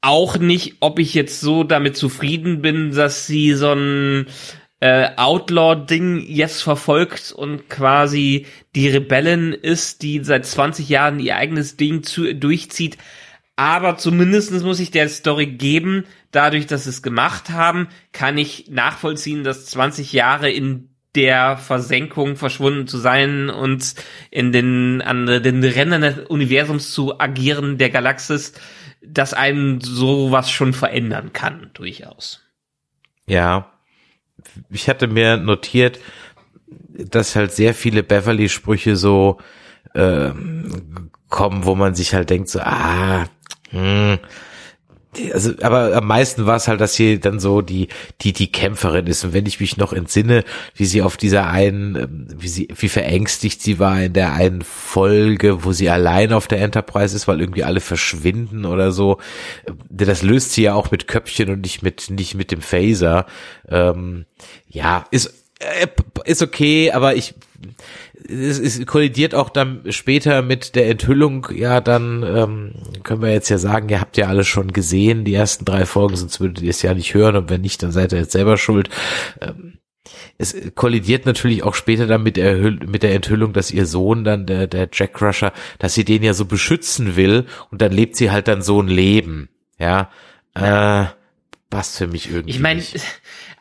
auch nicht, ob ich jetzt so damit zufrieden bin, dass sie so ein äh, Outlaw-Ding jetzt verfolgt und quasi die Rebellen ist, die seit 20 Jahren ihr eigenes Ding zu, durchzieht. Aber zumindestens muss ich der Story geben, dadurch, dass sie es gemacht haben, kann ich nachvollziehen, dass 20 Jahre in der Versenkung verschwunden zu sein und in den, an den Rändern des Universums zu agieren, der Galaxis, dass einen sowas schon verändern kann, durchaus. Ja. Ich hatte mir notiert, dass halt sehr viele Beverly-Sprüche so äh, kommen, wo man sich halt denkt, so, ah, hm, also, aber am meisten war es halt, dass sie dann so die, die, die Kämpferin ist. Und wenn ich mich noch entsinne, wie sie auf dieser einen, ähm, wie sie, wie verängstigt sie war in der einen Folge, wo sie allein auf der Enterprise ist, weil irgendwie alle verschwinden oder so. Ähm, das löst sie ja auch mit Köpfchen und nicht mit, nicht mit dem Phaser. Ähm, ja, ist, äh, ist okay, aber ich, es, es kollidiert auch dann später mit der Enthüllung, ja, dann ähm, können wir jetzt ja sagen, ihr habt ja alles schon gesehen, die ersten drei Folgen, sonst würdet ihr es ja nicht hören und wenn nicht, dann seid ihr jetzt selber schuld. Ähm, es kollidiert natürlich auch später dann mit der, mit der Enthüllung, dass ihr Sohn dann, der, der Jack Crusher, dass sie den ja so beschützen will und dann lebt sie halt dann so ein Leben, ja. ja. Äh, passt für mich irgendwie. Ich meine,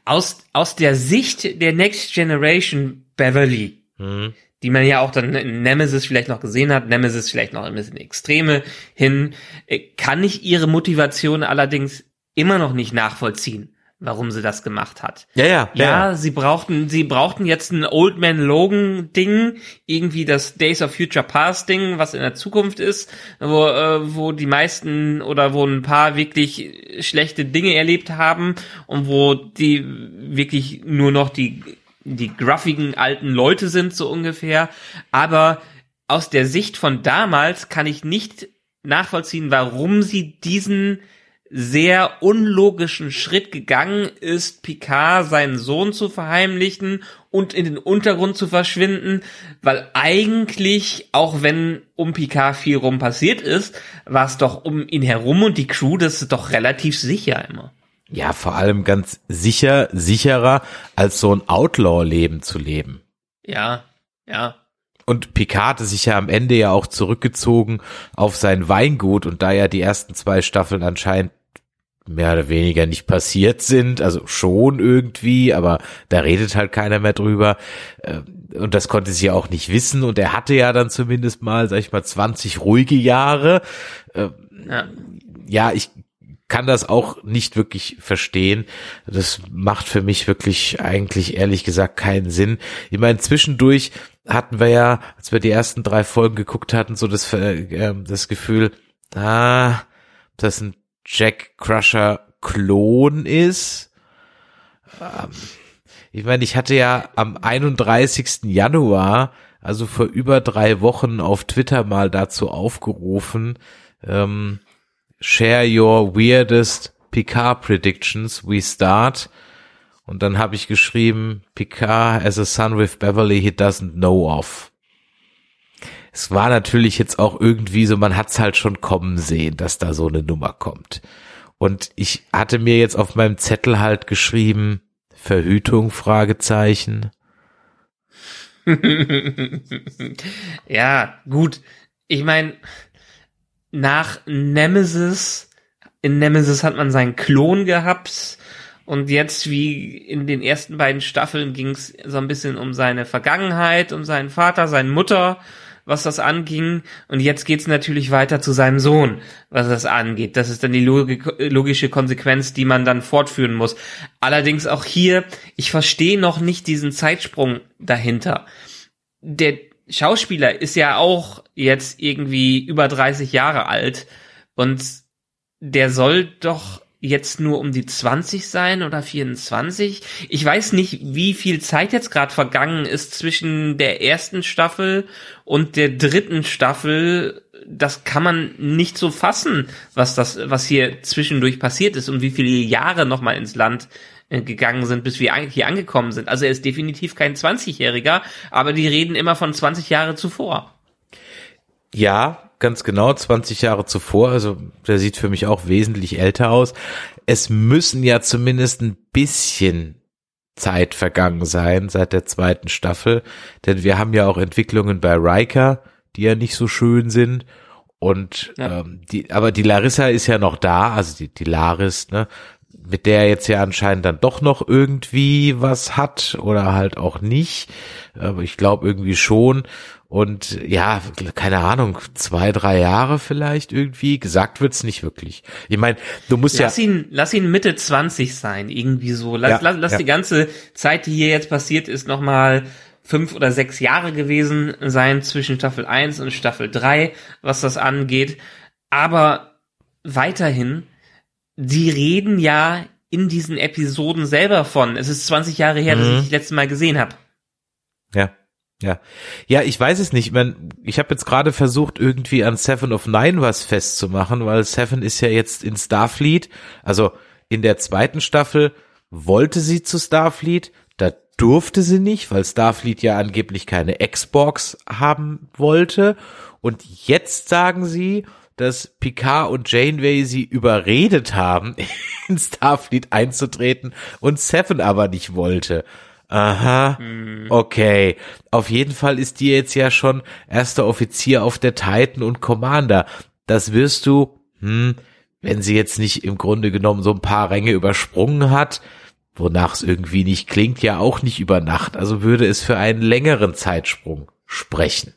aus, aus der Sicht der Next Generation Beverly, hm die man ja auch dann in Nemesis vielleicht noch gesehen hat, Nemesis vielleicht noch ein bisschen Extreme hin, äh, kann ich ihre Motivation allerdings immer noch nicht nachvollziehen, warum sie das gemacht hat. Ja, ja. Ja, ja. sie brauchten, sie brauchten jetzt ein Old Man Logan Ding, irgendwie das Days of Future Past Ding, was in der Zukunft ist, wo, äh, wo die meisten oder wo ein paar wirklich schlechte Dinge erlebt haben und wo die wirklich nur noch die die gruffigen alten Leute sind, so ungefähr. Aber aus der Sicht von damals kann ich nicht nachvollziehen, warum sie diesen sehr unlogischen Schritt gegangen ist, Picard seinen Sohn zu verheimlichen und in den Untergrund zu verschwinden, weil eigentlich, auch wenn um Picard viel rum passiert ist, war es doch um ihn herum und die Crew, das ist doch relativ sicher immer. Ja, vor allem ganz sicher, sicherer, als so ein Outlaw-Leben zu leben. Ja, ja. Und Picard ist sich ja am Ende ja auch zurückgezogen auf sein Weingut und da ja die ersten zwei Staffeln anscheinend mehr oder weniger nicht passiert sind, also schon irgendwie, aber da redet halt keiner mehr drüber. Äh, und das konnte sie ja auch nicht wissen. Und er hatte ja dann zumindest mal, sag ich mal, 20 ruhige Jahre. Äh, ja, ja ich kann das auch nicht wirklich verstehen. Das macht für mich wirklich eigentlich ehrlich gesagt keinen Sinn. Ich meine, zwischendurch hatten wir ja, als wir die ersten drei Folgen geguckt hatten, so das, äh, das Gefühl, ah, das ein Jack Crusher Klon ist. Ähm, ich meine, ich hatte ja am 31. Januar, also vor über drei Wochen auf Twitter mal dazu aufgerufen, ähm, Share your weirdest Picard predictions. We start. Und dann habe ich geschrieben, Picard as a son with Beverly he doesn't know of. Es war natürlich jetzt auch irgendwie so, man hat's halt schon kommen sehen, dass da so eine Nummer kommt. Und ich hatte mir jetzt auf meinem Zettel halt geschrieben, Verhütung, Fragezeichen. (laughs) ja, gut. Ich meine, nach Nemesis, in Nemesis hat man seinen Klon gehabt und jetzt wie in den ersten beiden Staffeln ging es so ein bisschen um seine Vergangenheit, um seinen Vater, seine Mutter, was das anging. Und jetzt geht's natürlich weiter zu seinem Sohn, was das angeht. Das ist dann die logische Konsequenz, die man dann fortführen muss. Allerdings auch hier, ich verstehe noch nicht diesen Zeitsprung dahinter. Der Schauspieler ist ja auch jetzt irgendwie über 30 Jahre alt und der soll doch jetzt nur um die 20 sein oder 24. Ich weiß nicht, wie viel Zeit jetzt gerade vergangen ist zwischen der ersten Staffel und der dritten Staffel. Das kann man nicht so fassen, was das, was hier zwischendurch passiert ist und wie viele Jahre nochmal ins Land gegangen sind, bis wir hier angekommen sind. Also er ist definitiv kein 20-Jähriger, aber die reden immer von 20 Jahre zuvor. Ja, ganz genau, 20 Jahre zuvor, also der sieht für mich auch wesentlich älter aus. Es müssen ja zumindest ein bisschen Zeit vergangen sein seit der zweiten Staffel, denn wir haben ja auch Entwicklungen bei Riker, die ja nicht so schön sind. Und ja. ähm, die, aber die Larissa ist ja noch da, also die, die Laris, ne, mit der jetzt ja anscheinend dann doch noch irgendwie was hat oder halt auch nicht. Aber ich glaube irgendwie schon. Und ja, keine Ahnung, zwei, drei Jahre vielleicht irgendwie. Gesagt wird's nicht wirklich. Ich meine, du musst lass ja. Ihn, lass ihn Mitte 20 sein, irgendwie so. Lass, ja, lass, lass ja. die ganze Zeit, die hier jetzt passiert ist, nochmal fünf oder sechs Jahre gewesen sein zwischen Staffel 1 und Staffel 3, was das angeht. Aber weiterhin, die reden ja in diesen Episoden selber von. Es ist 20 Jahre her, mhm. dass ich das letzte Mal gesehen habe. Ja. Ja, ja, ich weiß es nicht. Ich, mein, ich habe jetzt gerade versucht, irgendwie an Seven of Nine was festzumachen, weil Seven ist ja jetzt in Starfleet. Also in der zweiten Staffel wollte sie zu Starfleet, da durfte sie nicht, weil Starfleet ja angeblich keine Xbox haben wollte. Und jetzt sagen sie, dass Picard und Janeway sie überredet haben, (laughs) in Starfleet einzutreten und Seven aber nicht wollte. Aha, hm. okay. Auf jeden Fall ist die jetzt ja schon erster Offizier auf der Titan und Commander. Das wirst du, hm, wenn sie jetzt nicht im Grunde genommen so ein paar Ränge übersprungen hat, wonach es irgendwie nicht klingt, ja auch nicht über Nacht. Also würde es für einen längeren Zeitsprung sprechen.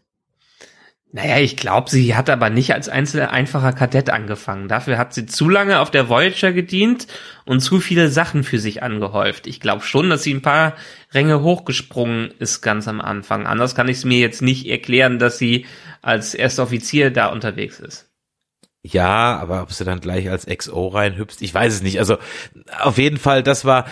Naja, ich glaube, sie hat aber nicht als einzelner einfacher Kadett angefangen. Dafür hat sie zu lange auf der Voyager gedient und zu viele Sachen für sich angehäuft. Ich glaube schon, dass sie ein paar Ränge hochgesprungen ist ganz am Anfang. Anders kann ich es mir jetzt nicht erklären, dass sie als erster Offizier da unterwegs ist. Ja, aber ob sie dann gleich als XO reinhüpft, ich weiß es nicht. Also auf jeden Fall, das war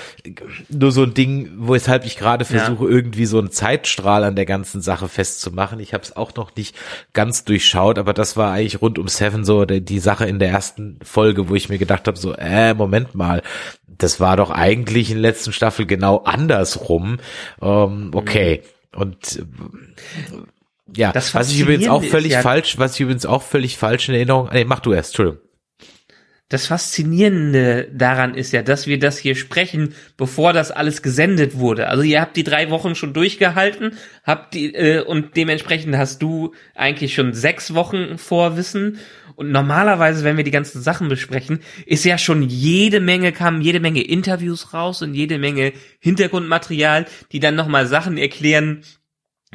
nur so ein Ding, weshalb ich gerade versuche, ja. irgendwie so einen Zeitstrahl an der ganzen Sache festzumachen. Ich habe es auch noch nicht ganz durchschaut, aber das war eigentlich rund um Seven so die, die Sache in der ersten Folge, wo ich mir gedacht habe, so, äh, Moment mal, das war doch eigentlich in der letzten Staffel genau andersrum. Ähm, okay. Mhm. Und ja, das was ich übrigens auch völlig ja, falsch, was ich übrigens auch völlig falsch in Erinnerung, nee, mach du erst, Entschuldigung. Das Faszinierende daran ist ja, dass wir das hier sprechen, bevor das alles gesendet wurde. Also ihr habt die drei Wochen schon durchgehalten, habt die äh, und dementsprechend hast du eigentlich schon sechs Wochen Vorwissen. Und normalerweise, wenn wir die ganzen Sachen besprechen, ist ja schon jede Menge kamen jede Menge Interviews raus und jede Menge Hintergrundmaterial, die dann nochmal Sachen erklären,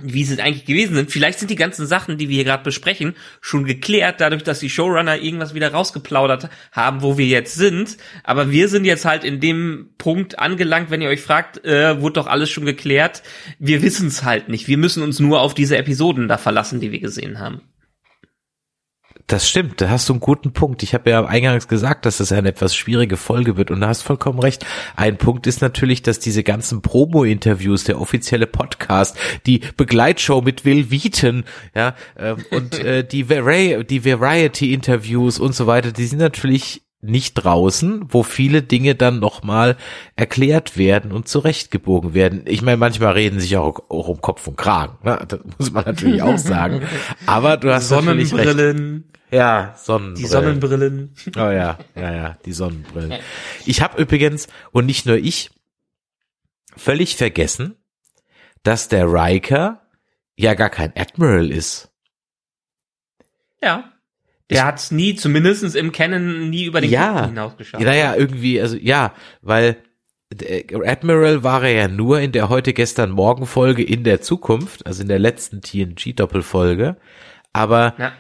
wie sie eigentlich gewesen sind. Vielleicht sind die ganzen Sachen, die wir hier gerade besprechen, schon geklärt, dadurch, dass die Showrunner irgendwas wieder rausgeplaudert haben, wo wir jetzt sind. Aber wir sind jetzt halt in dem Punkt angelangt, wenn ihr euch fragt, äh, wurde doch alles schon geklärt. Wir wissen es halt nicht. Wir müssen uns nur auf diese Episoden da verlassen, die wir gesehen haben. Das stimmt, da hast du einen guten Punkt. Ich habe ja eingangs gesagt, dass es eine etwas schwierige Folge wird und da hast vollkommen recht. Ein Punkt ist natürlich, dass diese ganzen Promo-Interviews, der offizielle Podcast, die Begleitshow mit Will Wheaton, ja, äh, und äh, die, Vari die Variety-Interviews und so weiter, die sind natürlich nicht draußen, wo viele Dinge dann nochmal erklärt werden und zurechtgebogen werden. Ich meine, manchmal reden sich auch, auch um Kopf und Kragen, ne? das muss man natürlich auch sagen. Aber du hast Sonnenbrillen. Ja, Sonnenbrillen. Die Sonnenbrillen. Oh ja, ja, ja, die Sonnenbrillen. Ich habe übrigens, und nicht nur ich, völlig vergessen, dass der Riker ja gar kein Admiral ist. Ja. Der hat es nie, zumindest im Kennen, nie über den ja, hinausgeschafft. Ja, naja, irgendwie, also ja, weil der Admiral war er ja nur in der heute gestern Morgen Folge in der Zukunft, also in der letzten TNG Doppelfolge, aber Ja.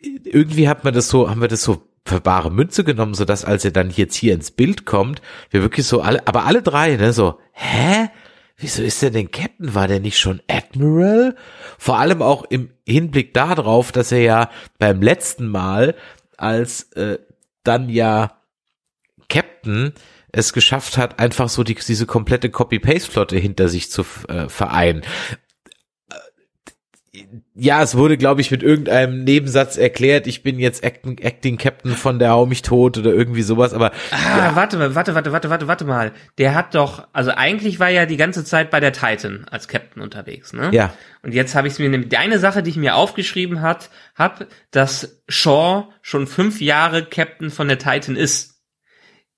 irgendwie hat man das so, haben wir das so für bare Münze genommen, so dass als er dann jetzt hier ins Bild kommt, wir wirklich so alle, aber alle drei, ne, so, hä? Wieso ist der denn Captain? War der nicht schon Admiral? Vor allem auch im Hinblick darauf, dass er ja beim letzten Mal als äh, dann ja Captain es geschafft hat, einfach so die, diese komplette Copy-Paste-Flotte hinter sich zu äh, vereinen. Ja, es wurde, glaube ich, mit irgendeinem Nebensatz erklärt, ich bin jetzt Acting, Acting Captain von der Hau mich tot oder irgendwie sowas, aber Ah, warte mal, warte, warte, warte, warte, warte mal. Der hat doch, also eigentlich war ja die ganze Zeit bei der Titan als Captain unterwegs, ne? ja, Und jetzt habe ich mir nämlich, die eine Sache, die ich mir aufgeschrieben hat, hab, dass Shaw schon fünf Jahre Captain von der Titan ist.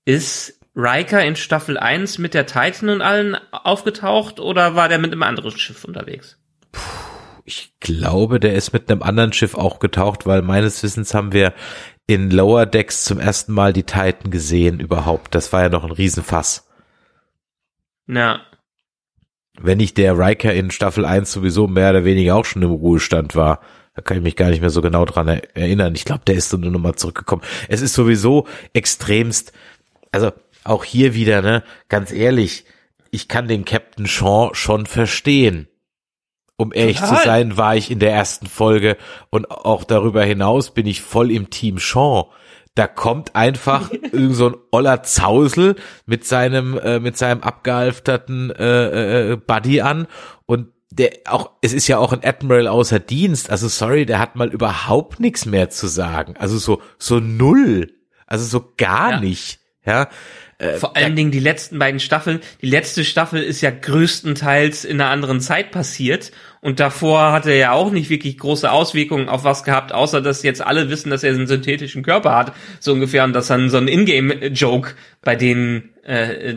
Ist Riker in Staffel 1 mit der Titan und allen aufgetaucht oder war der mit einem anderen Schiff unterwegs? Ich glaube, der ist mit einem anderen Schiff auch getaucht, weil meines Wissens haben wir in Lower Decks zum ersten Mal die Titan gesehen überhaupt. Das war ja noch ein Riesenfass. Na, Wenn nicht der Riker in Staffel 1 sowieso mehr oder weniger auch schon im Ruhestand war. Da kann ich mich gar nicht mehr so genau dran er- erinnern. Ich glaube, der ist so eine Nummer zurückgekommen. Es ist sowieso extremst, also auch hier wieder, ne, ganz ehrlich, ich kann den Captain Shaw schon verstehen. Um ehrlich Total. zu sein, war ich in der ersten Folge und auch darüber hinaus bin ich voll im Team Shaw. Da kommt einfach (laughs) irgend so ein oller Zausel mit seinem äh, mit seinem abgehalfterten äh, äh, Buddy an und der auch es ist ja auch ein Admiral außer Dienst. Also sorry, der hat mal überhaupt nichts mehr zu sagen. Also so so null. Also so gar Ja. nicht. Ja. Vor allen Dingen die letzten beiden Staffeln. Die letzte Staffel ist ja größtenteils in einer anderen Zeit passiert. Und davor hat er ja auch nicht wirklich große Auswirkungen auf was gehabt, außer dass jetzt alle wissen, dass er einen synthetischen Körper hat, so ungefähr, und dass dann so ein Ingame-Joke bei denen äh,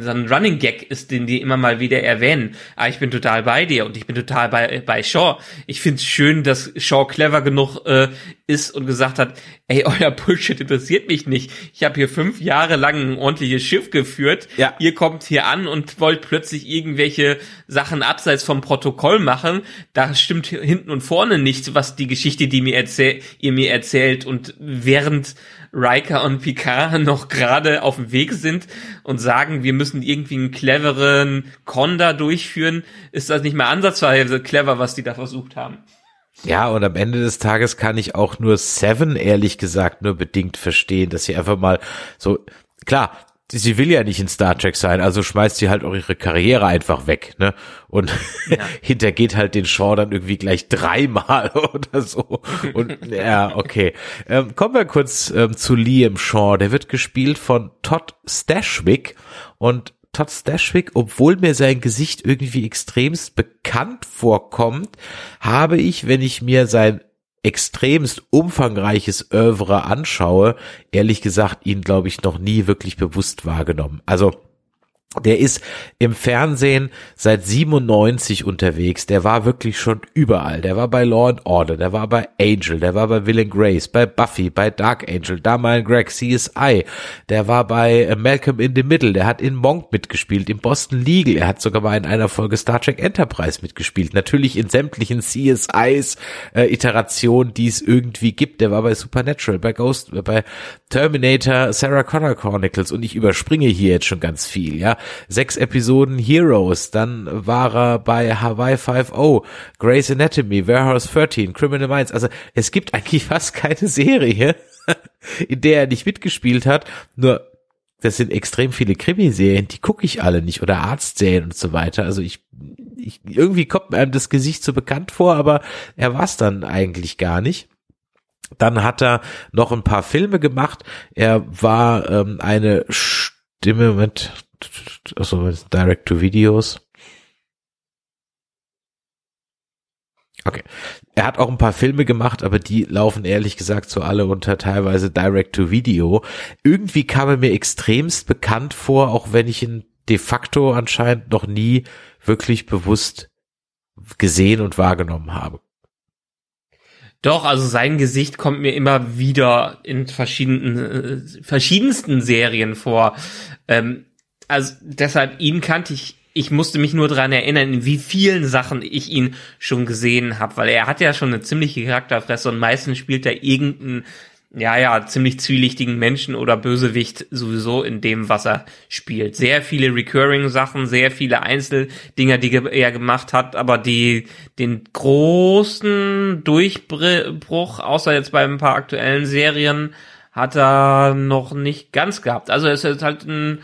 so ein Running Gag ist, den die immer mal wieder erwähnen. Aber ich bin total bei dir und ich bin total bei, bei Shaw. Ich find's schön, dass Shaw clever genug äh, ist und gesagt hat, ey, euer Bullshit interessiert mich nicht. Ich habe hier fünf Jahre lang ein ordentliches Schiff geführt. Ja. Ihr kommt hier an und wollt plötzlich irgendwelche Sachen abseits vom Protokoll machen. Da stimmt hinten und vorne nicht, was die Geschichte, die mir erzähl ihr mir erzählt. Und während Riker und Picard noch gerade auf dem Weg sind und sagen, wir müssen irgendwie einen cleveren Conda durchführen, ist das nicht mal ansatzweise clever, was die da versucht haben. Ja, und am Ende des Tages kann ich auch nur Seven, ehrlich gesagt, nur bedingt verstehen, dass sie einfach mal so, klar, sie will ja nicht in Star Trek sein, also schmeißt sie halt auch ihre Karriere einfach weg, ne? Und (laughs) hintergeht halt den Shaw dann irgendwie gleich dreimal (laughs) oder so. Und ja, okay. Ähm, kommen wir kurz ähm, zu Liam Shaw. Der wird gespielt von Todd Stashwick und Todd Stashwick, obwohl mir sein Gesicht irgendwie extremst bekannt vorkommt, habe ich, wenn ich mir sein extremst umfangreiches Oeuvre anschaue, ehrlich gesagt, ihn, glaube ich, noch nie wirklich bewusst wahrgenommen. Also, der ist im Fernsehen seit 97 unterwegs. Der war wirklich schon überall. Der war bei Law and Order, der war bei Angel, der war bei Will and Grace, bei Buffy, bei Dark Angel, da mal in Greg CSI. Der war bei äh, Malcolm in the Middle, der hat in Monk mitgespielt, in Boston Legal. Er hat sogar mal in einer Folge Star Trek Enterprise mitgespielt. Natürlich in sämtlichen CSIs, äh, Iterationen, die es irgendwie gibt. Der war bei Supernatural, bei Ghost, äh, bei Terminator, Sarah Connor Chronicles und ich überspringe hier jetzt schon ganz viel, ja. Sechs Episoden Heroes, dann war er bei Hawaii 5.0, Grey's Anatomy, Warehouse 13, Criminal Minds. Also es gibt eigentlich (laughs) fast keine Serie, (laughs) in der er nicht mitgespielt hat. Nur das sind extrem viele Krimiserien, die gucke ich alle nicht oder Arztserien und so weiter. Also ich, ich irgendwie kommt mir das Gesicht so bekannt vor, aber er war es dann eigentlich gar nicht. Dann hat er noch ein paar Filme gemacht. Er war ähm, eine Stimme mit also Direct-to-Videos. Okay. Er hat auch ein paar Filme gemacht, aber die laufen ehrlich gesagt so alle unter teilweise Direct-to-Video. Irgendwie kam er mir extremst bekannt vor, auch wenn ich ihn de facto anscheinend noch nie wirklich bewusst gesehen und wahrgenommen habe. Doch, also sein Gesicht kommt mir immer wieder in verschiedenen, äh, verschiedensten Serien vor. Ähm, also deshalb ihn kannte ich ich musste mich nur dran erinnern, in wie vielen Sachen ich ihn schon gesehen habe, weil er hat ja schon eine ziemliche Charakterfresse und meistens spielt er irgendeinen ja, ja, ziemlich zwielichtigen Menschen oder Bösewicht sowieso in dem, was er spielt. Sehr viele Recurring-Sachen, sehr viele Einzeldinger, die er gemacht hat, aber die, den großen Durchbruch, außer jetzt bei ein paar aktuellen Serien, hat er noch nicht ganz gehabt. Also es ist halt ein,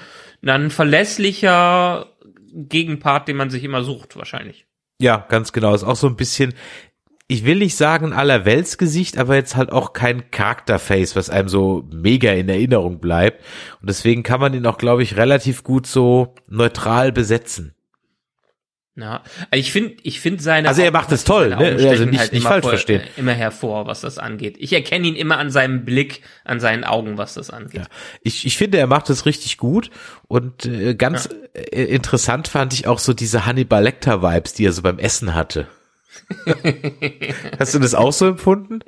ein verlässlicher Gegenpart, den man sich immer sucht, wahrscheinlich. Ja, ganz genau. Ist auch so ein bisschen, ich will nicht sagen aller Weltsgesicht, aber jetzt halt auch kein Charakterface, was einem so mega in Erinnerung bleibt. Und deswegen kann man ihn auch, glaube ich, relativ gut so neutral besetzen. Ja, ich finde, ich finde seine. Also er macht es toll, ne? Also nicht, halt nicht falsch voll, verstehen. Äh, immer hervor, was das angeht. Ich erkenne ihn immer an seinem Blick, an seinen Augen, was das angeht. Ja. Ich, ich finde, er macht es richtig gut und äh, ganz ja. äh, interessant fand ich auch so diese Hannibal Lecter Vibes, die er so beim Essen hatte. (laughs) Hast du das auch so empfunden?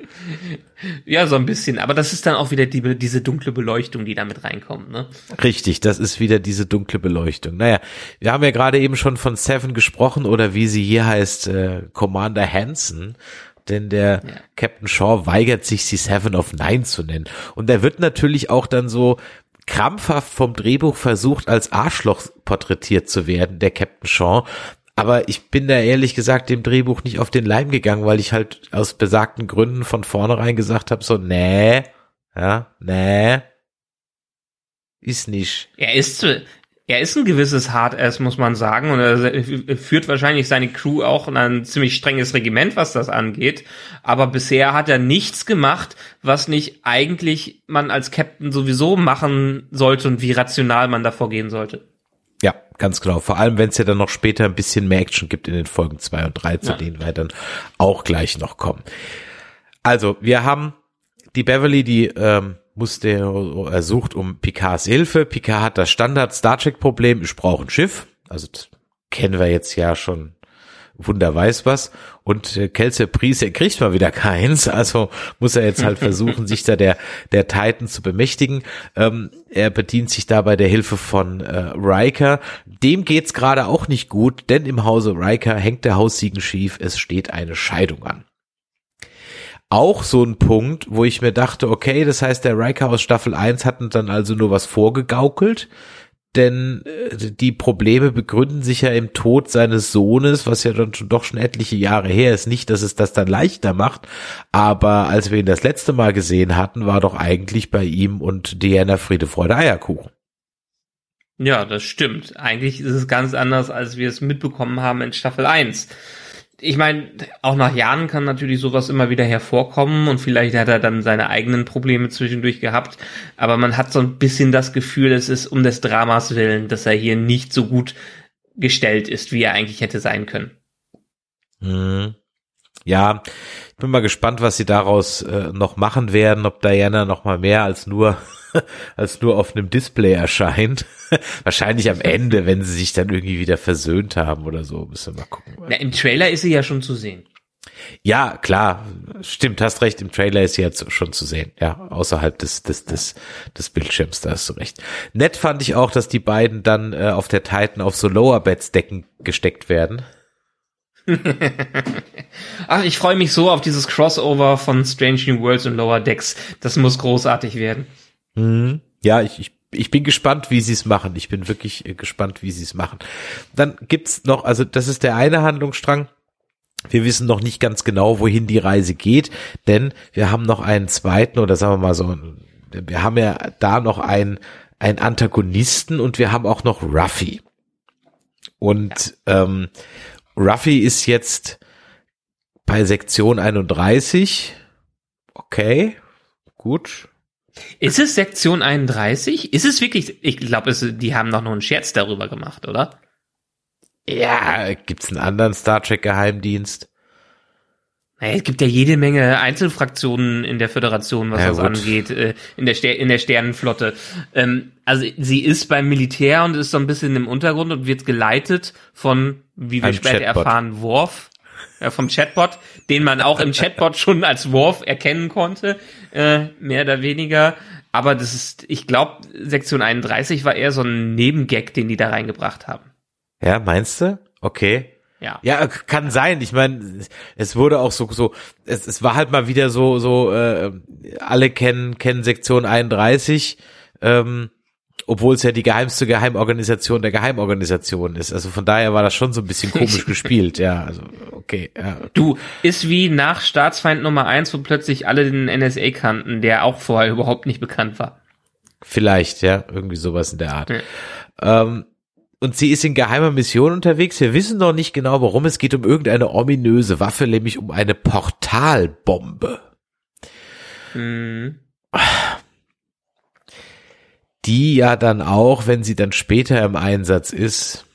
Ja, so ein bisschen. Aber das ist dann auch wieder die, diese dunkle Beleuchtung, die damit reinkommt, ne? Richtig, das ist wieder diese dunkle Beleuchtung. Naja, wir haben ja gerade eben schon von Seven gesprochen oder wie sie hier heißt, äh, Commander Hansen. Denn der ja. Captain Shaw weigert sich, sie Seven of Nine zu nennen. Und er wird natürlich auch dann so krampfhaft vom Drehbuch versucht, als Arschloch porträtiert zu werden, der Captain Shaw. Aber ich bin da ehrlich gesagt dem Drehbuch nicht auf den Leim gegangen, weil ich halt aus besagten Gründen von vornherein gesagt habe, so, nee, ja, nee, ist nicht. Er ist, er ist ein gewisses Hard-Ass, muss man sagen, und er führt wahrscheinlich seine Crew auch in ein ziemlich strenges Regiment, was das angeht. Aber bisher hat er nichts gemacht, was nicht eigentlich man als Captain sowieso machen sollte und wie rational man davor gehen sollte. Ja, ganz genau. Vor allem, wenn es ja dann noch später ein bisschen mehr Action gibt in den Folgen zwei und drei, zu ja. denen wir dann auch gleich noch kommen. Also, wir haben die Beverly, die ähm, musste, er sucht um Picards Hilfe. Picard hat das Standard Star Trek Problem, ich brauche ein Schiff. Also das kennen wir jetzt ja schon Wunder weiß was. Und äh, Kelsey Priest, er kriegt mal wieder keins, (laughs) also muss er jetzt halt versuchen, sich da der, der Titan zu bemächtigen. Ähm, er bedient sich dabei der Hilfe von äh, Riker. Dem geht's gerade auch nicht gut, denn im Hause Riker hängt der Haussiegen schief, es steht eine Scheidung an auch so ein Punkt, wo ich mir dachte, okay, das heißt, der Riker aus Staffel 1 hat dann also nur was vorgegaukelt denn äh, die Probleme begründen sich ja im Tod seines Sohnes, was ja dann schon doch schon etliche Jahre her ist. Nicht, dass es das dann leichter macht, aber als wir ihn das letzte Mal gesehen hatten, war doch eigentlich bei ihm und Diana Friede, Freude, Eierkuchen. Ja, das stimmt. Eigentlich ist es ganz anders, als wir es mitbekommen haben in Staffel 1 ich meine, auch nach Jahren kann natürlich sowas immer wieder hervorkommen und vielleicht hat er dann seine eigenen Probleme zwischendurch gehabt, aber man hat so ein bisschen das Gefühl, es ist um des Dramas willen, dass er hier nicht so gut gestellt ist, wie er eigentlich hätte sein können. Hm. Ja, ich bin mal gespannt, was sie daraus äh, noch machen werden, ob Diana noch mal mehr als nur (laughs) als nur auf einem Display erscheint. (laughs) Wahrscheinlich am Ende, wenn sie sich dann irgendwie wieder versöhnt haben oder so. Müssen wir mal gucken. Na, Im Trailer ist sie ja schon zu sehen. Ja, klar, stimmt, hast recht, im Trailer ist sie jetzt schon zu sehen, ja, außerhalb des, des, des, des Bildschirms, da hast du recht. Nett fand ich auch, dass die beiden dann äh, auf der Titan auf so Lower Beds Decken gesteckt werden. (laughs) Ach, ich freue mich so auf dieses Crossover von Strange New Worlds und Lower Decks. Das muss großartig werden. Mhm. Ja, ich, ich, ich bin gespannt, wie sie es machen. Ich bin wirklich äh, gespannt, wie sie es machen. Dann gibt's noch, also das ist der eine Handlungsstrang. Wir wissen noch nicht ganz genau, wohin die Reise geht, denn wir haben noch einen zweiten oder sagen wir mal so, wir haben ja da noch einen, einen Antagonisten und wir haben auch noch Ruffy. Und ähm, Ruffy ist jetzt bei Sektion 31. Okay, gut. Ist es Sektion 31? Ist es wirklich, ich glaube, die haben noch nur einen Scherz darüber gemacht, oder? Ja, gibt's einen anderen Star Trek Geheimdienst? Naja, es gibt ja jede Menge Einzelfraktionen in der Föderation, was ja, das gut. angeht, äh, in der, Ster in der Sternenflotte. Ähm, also sie ist beim Militär und ist so ein bisschen im Untergrund und wird geleitet von, wie wir Ein später Chatbot. erfahren, Worf äh, vom Chatbot, den man auch im Chatbot (laughs) schon als Worf erkennen konnte, äh, mehr oder weniger. Aber das ist, ich glaube, Sektion 31 war eher so ein Nebengag, den die da reingebracht haben. Ja, meinst du? Okay. Ja. Ja, kann sein. Ich meine, es wurde auch so so es, es war halt mal wieder so so äh, alle kennen kennen Sektion 31 ähm, obwohl es ja die geheimste Geheimorganisation der Geheimorganisation ist. Also von daher war das schon so ein bisschen komisch (laughs) gespielt. Ja, also okay. Ja. Du, ist wie nach Staatsfeind Nummer eins, wo plötzlich alle den NSA kannten, der auch vorher überhaupt nicht bekannt war. Vielleicht, ja, irgendwie sowas in der Art. Ja. Ähm, und sie ist in geheimer Mission unterwegs. Wir wissen noch nicht genau, warum. Es geht um irgendeine ominöse Waffe, nämlich um eine Portalbombe. Die ja dann auch, wenn sie dann später im Einsatz ist,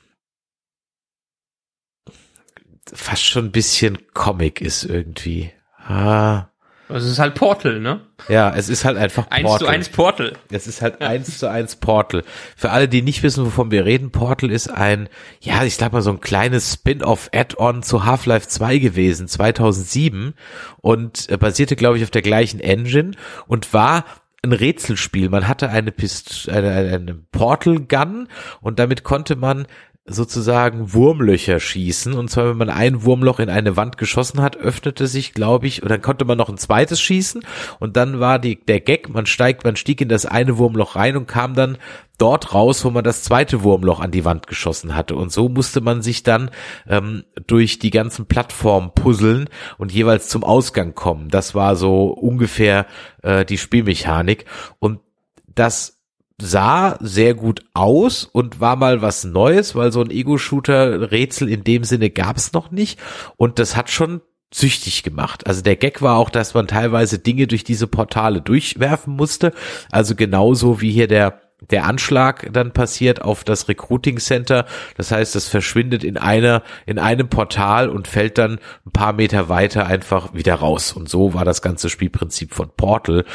fast schon ein bisschen Comic ist irgendwie. Ah. Das ist halt Portal, ne? Ja, es ist halt einfach Eins Portal. zu eins Portal. Es ist halt eins zu eins Portal. Für alle, die nicht wissen, wovon wir reden, Portal ist ein, ja, ich sag mal so ein kleines Spin-off-Add-on zu Half-Life 2 gewesen, 2007 und äh, basierte, glaube ich, auf der gleichen Engine und war ein Rätselspiel. Man hatte eine, Pist eine, eine, eine Portal Gun und damit konnte man sozusagen Wurmlöcher schießen. Und zwar, wenn man ein Wurmloch in eine Wand geschossen hat, öffnete sich, glaube ich, oder konnte man noch ein zweites schießen. Und dann war die, der Gag, man steigt, man stieg in das eine Wurmloch rein und kam dann dort raus, wo man das zweite Wurmloch an die Wand geschossen hatte. Und so musste man sich dann ähm, durch die ganzen Plattformen puzzeln und jeweils zum Ausgang kommen. Das war so ungefähr äh, die Spielmechanik. Und das sah sehr gut aus und war mal was Neues, weil so ein Ego-Shooter-Rätsel in dem Sinne gab es noch nicht. Und das hat schon süchtig gemacht. Also der Gag war auch, dass man teilweise Dinge durch diese Portale durchwerfen musste. Also genauso wie hier der der Anschlag dann passiert auf das Recruiting Center. Das heißt, es verschwindet in einer, in einem Portal und fällt dann ein paar Meter weiter einfach wieder raus. Und so war das ganze Spielprinzip von Portal.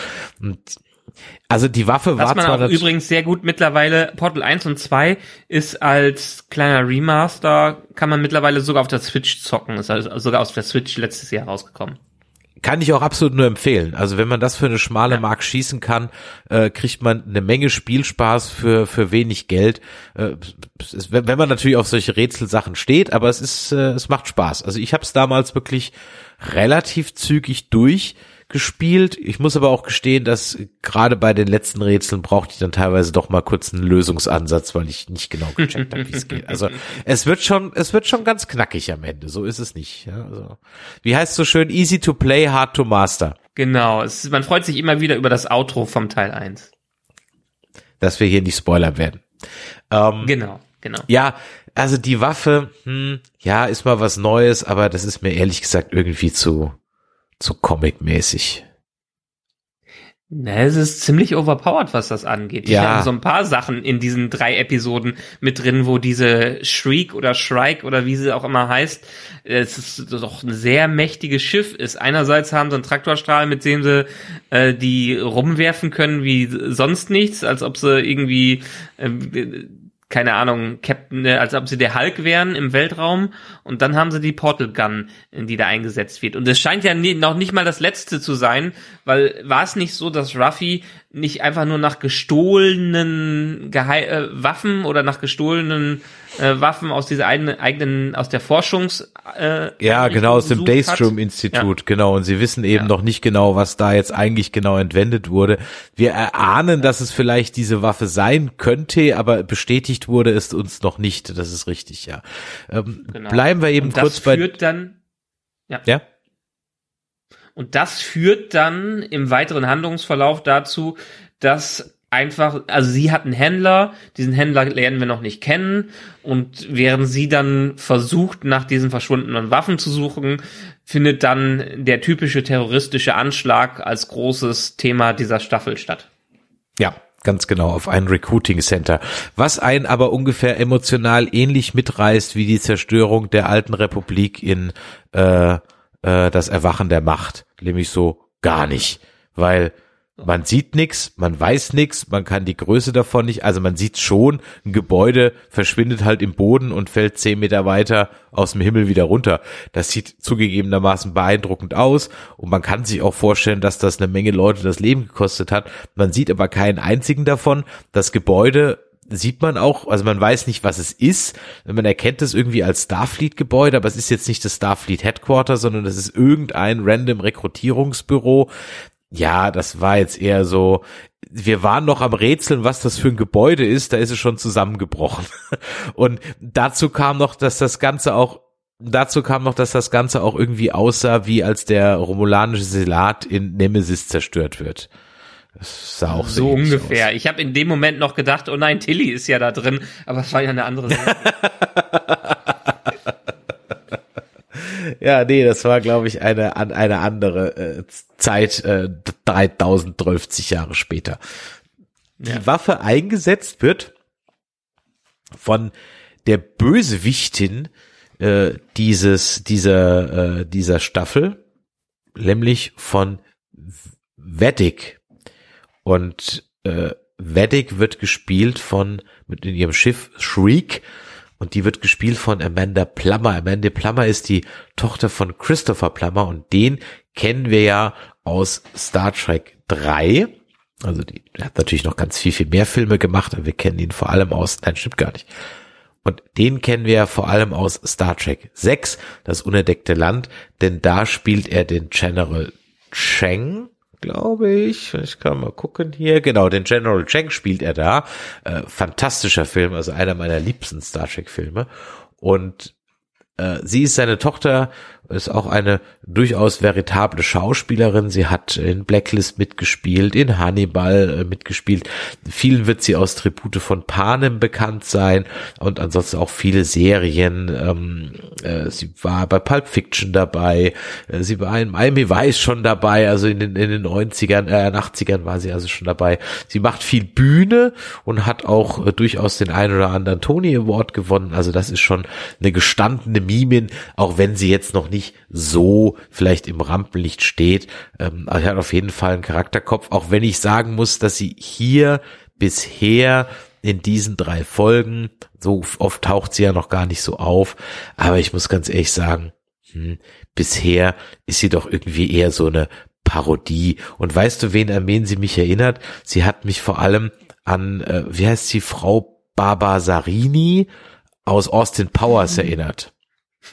Und also die Waffe Was war man zwar übrigens sehr gut mittlerweile, Portal 1 und 2 ist als kleiner Remaster, kann man mittlerweile sogar auf der Switch zocken, ist also sogar auf der Switch letztes Jahr rausgekommen. kann ich auch absolut nur empfehlen. Also wenn man das für eine schmale Mark schießen kann, äh, kriegt man eine Menge Spielspaß für für wenig Geld. Äh, ist, wenn man natürlich auf solche Rätselsachen steht, aber es ist äh, es macht Spaß. Also ich habe es damals wirklich relativ zügig durchgespielt. Ich muss aber auch gestehen, dass gerade bei den letzten Rätseln brauchte ich dann teilweise doch mal kurz einen Lösungsansatz, weil ich nicht genau gecheckt habe, wie es geht. Also es wird schon, es wird schon ganz knackig am Ende. So ist es nicht. Ja, also, wie heißt so schön? Easy to play, hard to master. Genau, es, man freut sich immer wieder über das Outro vom Teil 1. Dass wir hier nicht Spoiler werden. Ähm, Genau, genau. ja, also die Waffe, hm, ja, ist mal was Neues, aber das ist mir ehrlich gesagt irgendwie zu, zu comic-mäßig. Na, es ist ziemlich overpowered, was das angeht. Ja. Ich habe so ein paar Sachen in diesen drei Episoden mit drin, wo diese Shriek oder Shrike oder wie sie auch immer heißt, es ist doch ein sehr mächtiges Schiff ist. Einerseits haben sie einen Traktorstrahl, mit dem sie äh, die rumwerfen können wie sonst nichts, als ob sie irgendwie äh, keine Ahnung, Captain, äh, als ob sie der Hulk wären im Weltraum und dann haben sie die Portal Gun, die da eingesetzt wird. Und es scheint ja nie, noch nicht mal das letzte zu sein, weil war es nicht so, dass Ruffy nicht einfach nur nach gestohlenen Gehei äh, Waffen oder nach gestohlenen äh, Waffen aus dieser eigenen, eigenen aus der Forschungs äh, Ja, genau, aus dem gesucht hat? Daystrom-Institut, genau. Und sie wissen eben Ja. noch nicht genau, was da jetzt eigentlich genau entwendet wurde. Wir erahnen, dass es vielleicht diese Waffe sein könnte, aber bestätigt wurde es uns noch nicht. Das ist richtig, ja. Ähm, Genau. Bleiben wir eben kurz bei. dann Ja? Und das führt dann im weiteren Handlungsverlauf dazu, dass einfach, also sie hat einen Händler, diesen Händler lernen wir noch nicht kennen und während sie dann versucht, nach diesen verschwundenen Waffen zu suchen, findet dann der typische terroristische Anschlag als großes Thema dieser Staffel statt. Ja, ganz genau, auf ein Recruiting Center. Was einen aber ungefähr emotional ähnlich mitreißt wie die Zerstörung der alten Republik in äh, äh, das Erwachen der Macht. Nämlich so gar nicht. Weil Man sieht nix, man weiß nix, man kann die Größe davon nicht, also man sieht schon, ein Gebäude verschwindet halt im Boden und fällt zehn Meter weiter aus dem Himmel wieder runter. Das sieht zugegebenermaßen beeindruckend aus und man kann sich auch vorstellen, dass das eine Menge Leute das Leben gekostet hat. Man sieht aber keinen einzigen davon. Das Gebäude sieht man auch, also man weiß nicht, was es ist. Man erkennt es irgendwie als Starfleet-Gebäude, aber es ist jetzt nicht das Starfleet Headquarter, sondern es ist irgendein random Rekrutierungsbüro ja, das war jetzt eher so, wir waren noch am Rätseln, was das für ein Gebäude ist, da ist es schon zusammengebrochen. (laughs) Und dazu kam noch, dass das Ganze auch Dazu kam noch, dass das Ganze auch irgendwie aussah, wie als der romulanische Selat in Nemesis zerstört wird. Das sah auch so, ungefähr. Aus. Ich habe in dem Moment noch gedacht, oh nein, Tilly ist ja da drin, aber es war ja eine andere Sache. (laughs) Ja, nee, das war, glaube ich, eine, eine andere äh, Zeit, äh, 3012 Jahre später. Die ja. Waffe eingesetzt wird von der Bösewichtin äh, dieses, dieser, äh, dieser Staffel, nämlich von Vedek. Und äh, Vedek wird gespielt von, mit in ihrem Schiff Shriek, und die wird gespielt von Amanda Plummer. Amanda Plummer ist die Tochter von Christopher Plummer und den kennen wir ja aus Star Trek 3. Also die hat natürlich noch ganz viel, viel mehr Filme gemacht, aber wir kennen ihn vor allem aus, nein, stimmt gar nicht. Und den kennen wir ja vor allem aus Star Trek 6, das unentdeckte Land, denn da spielt er den General Cheng, glaube ich. Ich kann mal gucken hier. Genau, den General Cheng spielt er da. Äh, fantastischer Film, also einer meiner liebsten Star Trek Filme. Und äh, sie ist seine Tochter ist auch eine durchaus veritable Schauspielerin. Sie hat in Blacklist mitgespielt, in Hannibal äh, mitgespielt. Vielen wird sie aus Tribute von Panem bekannt sein und ansonsten auch viele Serien. Ähm, äh, sie war bei Pulp Fiction dabei. Äh, sie war in Miami Vice schon dabei. Also in den, in den 90ern, äh, 80ern war sie also schon dabei. Sie macht viel Bühne und hat auch durchaus den ein oder anderen Tony Award gewonnen. Also das ist schon eine gestandene Mimin, auch wenn sie jetzt noch nicht nicht so vielleicht im Rampenlicht steht. Ähm, aber er hat auf jeden Fall einen Charakterkopf, auch wenn ich sagen muss, dass sie hier bisher in diesen drei Folgen, so oft taucht sie ja noch gar nicht so auf, aber ich muss ganz ehrlich sagen, hm, bisher ist sie doch irgendwie eher so eine Parodie. Und weißt du, wen an wen sie mich erinnert? Sie hat mich vor allem an, äh, wie heißt sie, Frau Barbasarini aus Austin Powers mhm. erinnert. (laughs)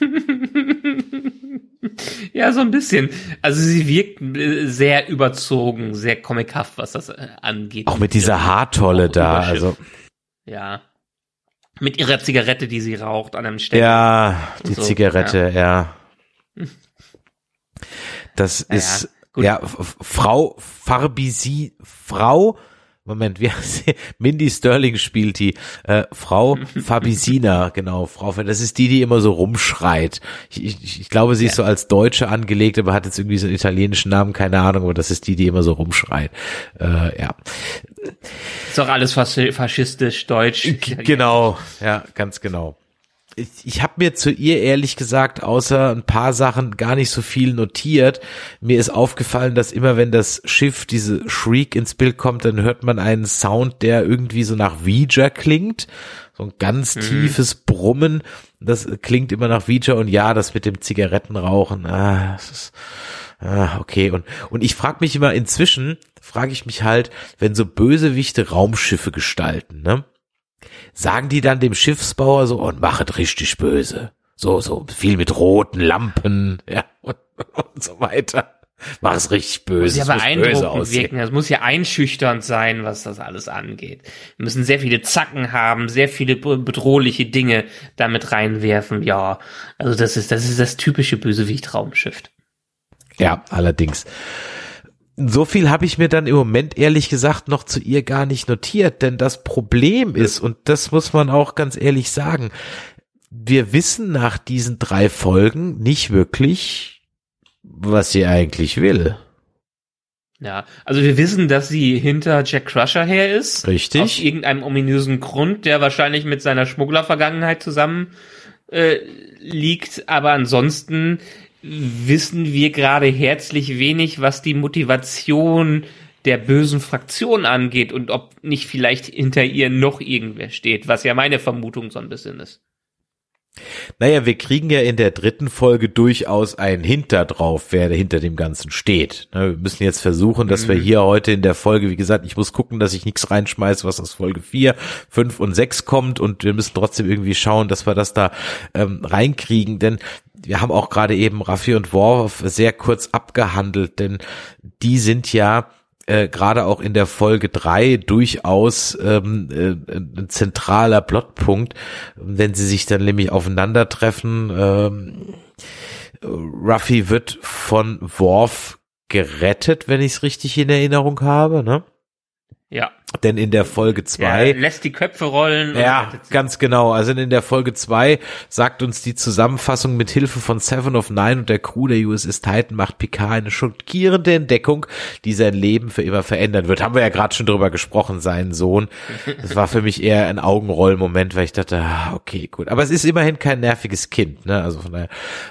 (laughs) Ja, so ein bisschen. Also sie wirkt äh, sehr überzogen, sehr comichaft, was das äh, angeht. Auch mit dieser Haartolle da, also. Ja. Mit ihrer Zigarette, die sie raucht an einem Stängel. Ja, die so, Zigarette, ja. ja. (laughs) Das naja, ist, ja, Frau Farbisi, Frau Moment, wie heißt sie? Mindy Sterling spielt die äh, Frau (laughs) Fabisina, genau, Frau, das ist die, die immer so rumschreit. Ich, ich, ich glaube, sie ist ja. so als Deutsche angelegt, aber hat jetzt irgendwie so einen italienischen Namen, keine Ahnung, aber das ist die, die immer so rumschreit. Äh, ja. Ist doch alles faschistisch, deutsch. Genau, ja, ganz genau ich, habe mir zu ihr ehrlich gesagt außer ein paar Sachen gar nicht so viel notiert. Mir ist aufgefallen, dass immer wenn das Schiff, diese Shriek ins Bild kommt, dann hört man einen Sound, der irgendwie so nach Ouija klingt. So ein ganz mhm. tiefes Brummen. Das klingt immer nach Ouija und ja, das mit dem Zigarettenrauchen. Ah, das ist, ah okay. Und, und ich frage mich immer inzwischen, frage ich mich halt, wenn so Bösewichte Raumschiffe gestalten, ne? Sagen die dann dem Schiffsbauer so, und machet richtig böse. So, so, viel mit roten Lampen, (laughs) ja, und, und so weiter. Mach es richtig böse. Das muss ja beeindruckend wirken. Das muss ja einschüchternd sein, was das alles angeht. Wir müssen sehr viele Zacken haben, sehr viele bedrohliche Dinge damit reinwerfen. Ja, also das ist, das ist das typische Bösewicht-Raumschiff. Ja, allerdings so viel habe ich mir dann im Moment ehrlich gesagt noch zu ihr gar nicht notiert, denn das Problem ist, und das muss man auch ganz ehrlich sagen, wir wissen nach diesen drei Folgen nicht wirklich, was sie eigentlich will. Ja, also wir wissen, dass sie hinter Jack Crusher her ist. Richtig. Aus irgendeinem ominösen Grund, der wahrscheinlich mit seiner Schmugglervergangenheit zusammen äh, liegt. Aber ansonsten wissen wir gerade herzlich wenig, was die Motivation der bösen Fraktion angeht und ob nicht vielleicht hinter ihr noch irgendwer steht, was ja meine Vermutung so ein bisschen ist. Naja, wir kriegen ja in der dritten Folge durchaus einen Hinter drauf, wer hinter dem Ganzen steht. Ne, wir müssen jetzt versuchen, dass mhm. wir hier heute in der Folge, wie gesagt, ich muss gucken, dass ich nichts reinschmeiße, was aus Folge 4, 5 und 6 kommt und wir müssen trotzdem irgendwie schauen, dass wir das da ähm, reinkriegen, denn wir haben auch gerade eben Raffi und Worf sehr kurz abgehandelt, denn die sind ja äh, gerade auch in der Folge drei durchaus ähm, äh, ein zentraler Plotpunkt, wenn sie sich dann nämlich aufeinandertreffen. Ähm, Ruffy wird von Worf gerettet, wenn ich es richtig in Erinnerung habe, ne? Ja. Denn in der Folge zwei ja, lässt die Köpfe rollen. Ja, ganz genau. Also in der Folge zwei sagt uns die Zusammenfassung mit Hilfe von Seven of Nine und der Crew der USS Titan macht Picard eine schockierende Entdeckung, die sein Leben für immer verändern wird. Haben wir ja gerade schon drüber gesprochen, seinen Sohn. Das war für mich eher ein Augenrollmoment, weil ich dachte, ah, okay, gut. Aber es ist immerhin kein nerviges Kind, ne? Also von daher,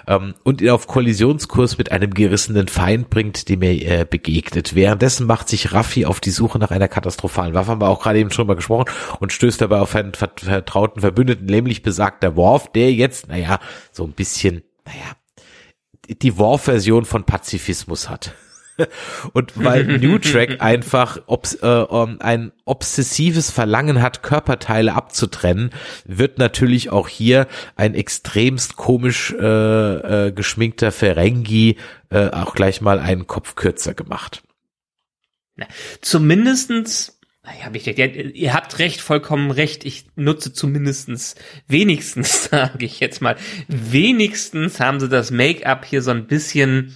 ähm, und ihn auf Kollisionskurs mit einem gerissenen Feind bringt, dem er äh, begegnet. Währenddessen macht sich Raffi auf die Suche nach einer katastrophalen Waffe, haben wir auch gerade eben schon mal gesprochen, und stößt dabei auf einen vertrauten Verbündeten, nämlich besagter Worf, der jetzt, naja, so ein bisschen, naja, die Worf-Version von Pazifismus hat. (laughs) Und weil (laughs) New Track einfach obs äh, um, ein obsessives Verlangen hat, Körperteile abzutrennen, wird natürlich auch hier ein extremst komisch äh, äh, geschminkter Ferengi äh, auch gleich mal einen Kopf kürzer gemacht. Na, zumindestens, naja, ich, ihr habt recht, vollkommen recht. Ich nutze zumindestens, wenigstens, (laughs) sage ich jetzt mal, wenigstens haben sie das Make-up hier so ein bisschen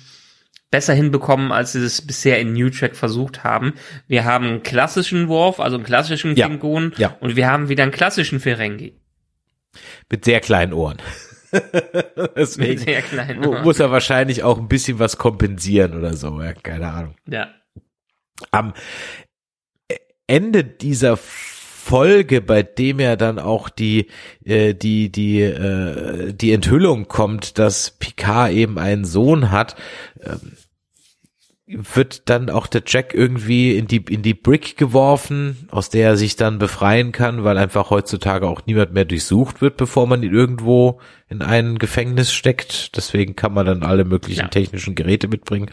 besser hinbekommen, als sie es bisher in New Track versucht haben. Wir haben einen klassischen Worf, also einen klassischen ja, Klingon, ja. und wir haben wieder einen klassischen Ferengi. Mit sehr kleinen Ohren. (laughs) Deswegen sehr kleinen Ohren. muss er wahrscheinlich auch ein bisschen was kompensieren oder so, ja, keine Ahnung. Ja. Am Ende dieser Folge, bei dem ja dann auch die äh, die die äh, die Enthüllung kommt, dass Picard eben einen Sohn hat, ähm, wird dann auch der Jack irgendwie in die in die Brick geworfen, aus der er sich dann befreien kann, weil einfach heutzutage auch niemand mehr durchsucht wird, bevor man ihn irgendwo in ein Gefängnis steckt. Deswegen kann man dann alle möglichen ja. technischen Geräte mitbringen.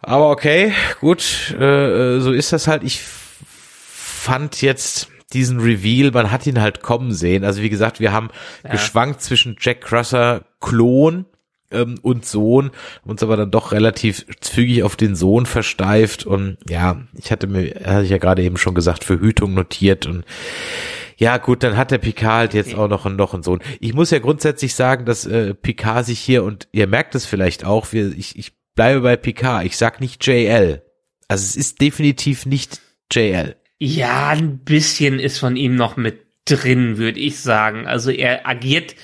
Aber okay, gut, äh, äh, so ist das halt. Ich fand jetzt diesen Reveal, man hat ihn halt kommen sehen. Also wie gesagt, wir haben ja. geschwankt zwischen Jack Crusher Klon ähm, und Sohn, uns aber dann doch relativ zügig auf den Sohn versteift und ja, ich hatte mir, hatte ich ja gerade eben schon gesagt, Verhütung notiert und ja, gut, dann hat der Picard halt jetzt okay. auch noch, noch einen Sohn. Ich muss ja grundsätzlich sagen, dass äh, Picard sich hier, und ihr merkt es vielleicht auch, wir, ich, ich bleibe bei Picard. Ich sag nicht JL. Also es ist definitiv nicht JL. Ja, ein bisschen ist von ihm noch mit drin, würde ich sagen. Also er agiert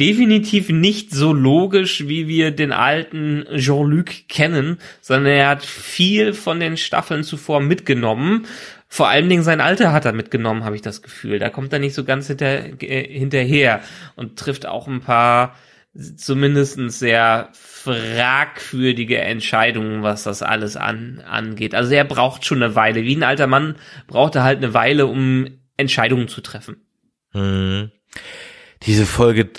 definitiv nicht so logisch, wie wir den alten Jean-Luc kennen, sondern er hat viel von den Staffeln zuvor mitgenommen. Vor allen Dingen sein Alter hat er mitgenommen, habe ich das Gefühl. Da kommt er nicht so ganz hinter, äh, hinterher und trifft auch ein paar zumindest sehr fragwürdige Entscheidungen, was das alles an, angeht. Also er braucht schon eine Weile. Wie ein alter Mann braucht er halt eine Weile, um Entscheidungen zu treffen. Hm. Diese Folge,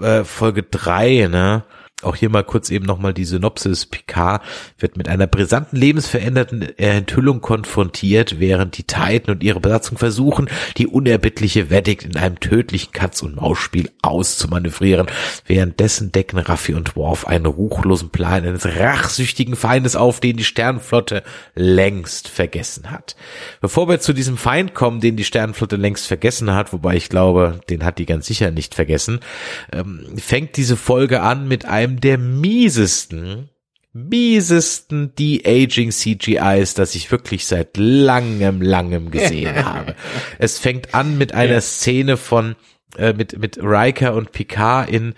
äh, Folge drei, ne? Auch hier mal kurz eben nochmal die Synopsis. Picard wird mit einer brisanten, lebensverändernden Enthüllung konfrontiert, während die Titan und ihre Besatzung versuchen, die unerbittliche Veddict in einem tödlichen Katz-und-Maus-Spiel auszumanövrieren. Währenddessen decken Raffi und Worf einen ruchlosen Plan eines rachsüchtigen Feindes auf, den die Sternenflotte längst vergessen hat. Bevor wir zu diesem Feind kommen, den die Sternenflotte längst vergessen hat, wobei ich glaube, den hat die ganz sicher nicht vergessen, ähm, fängt diese Folge an mit einem einem der miesesten, miesesten De-Aging CGIs, das ich wirklich seit langem, langem gesehen (laughs) habe. Es fängt an mit einer Szene von äh, mit mit Riker und Picard in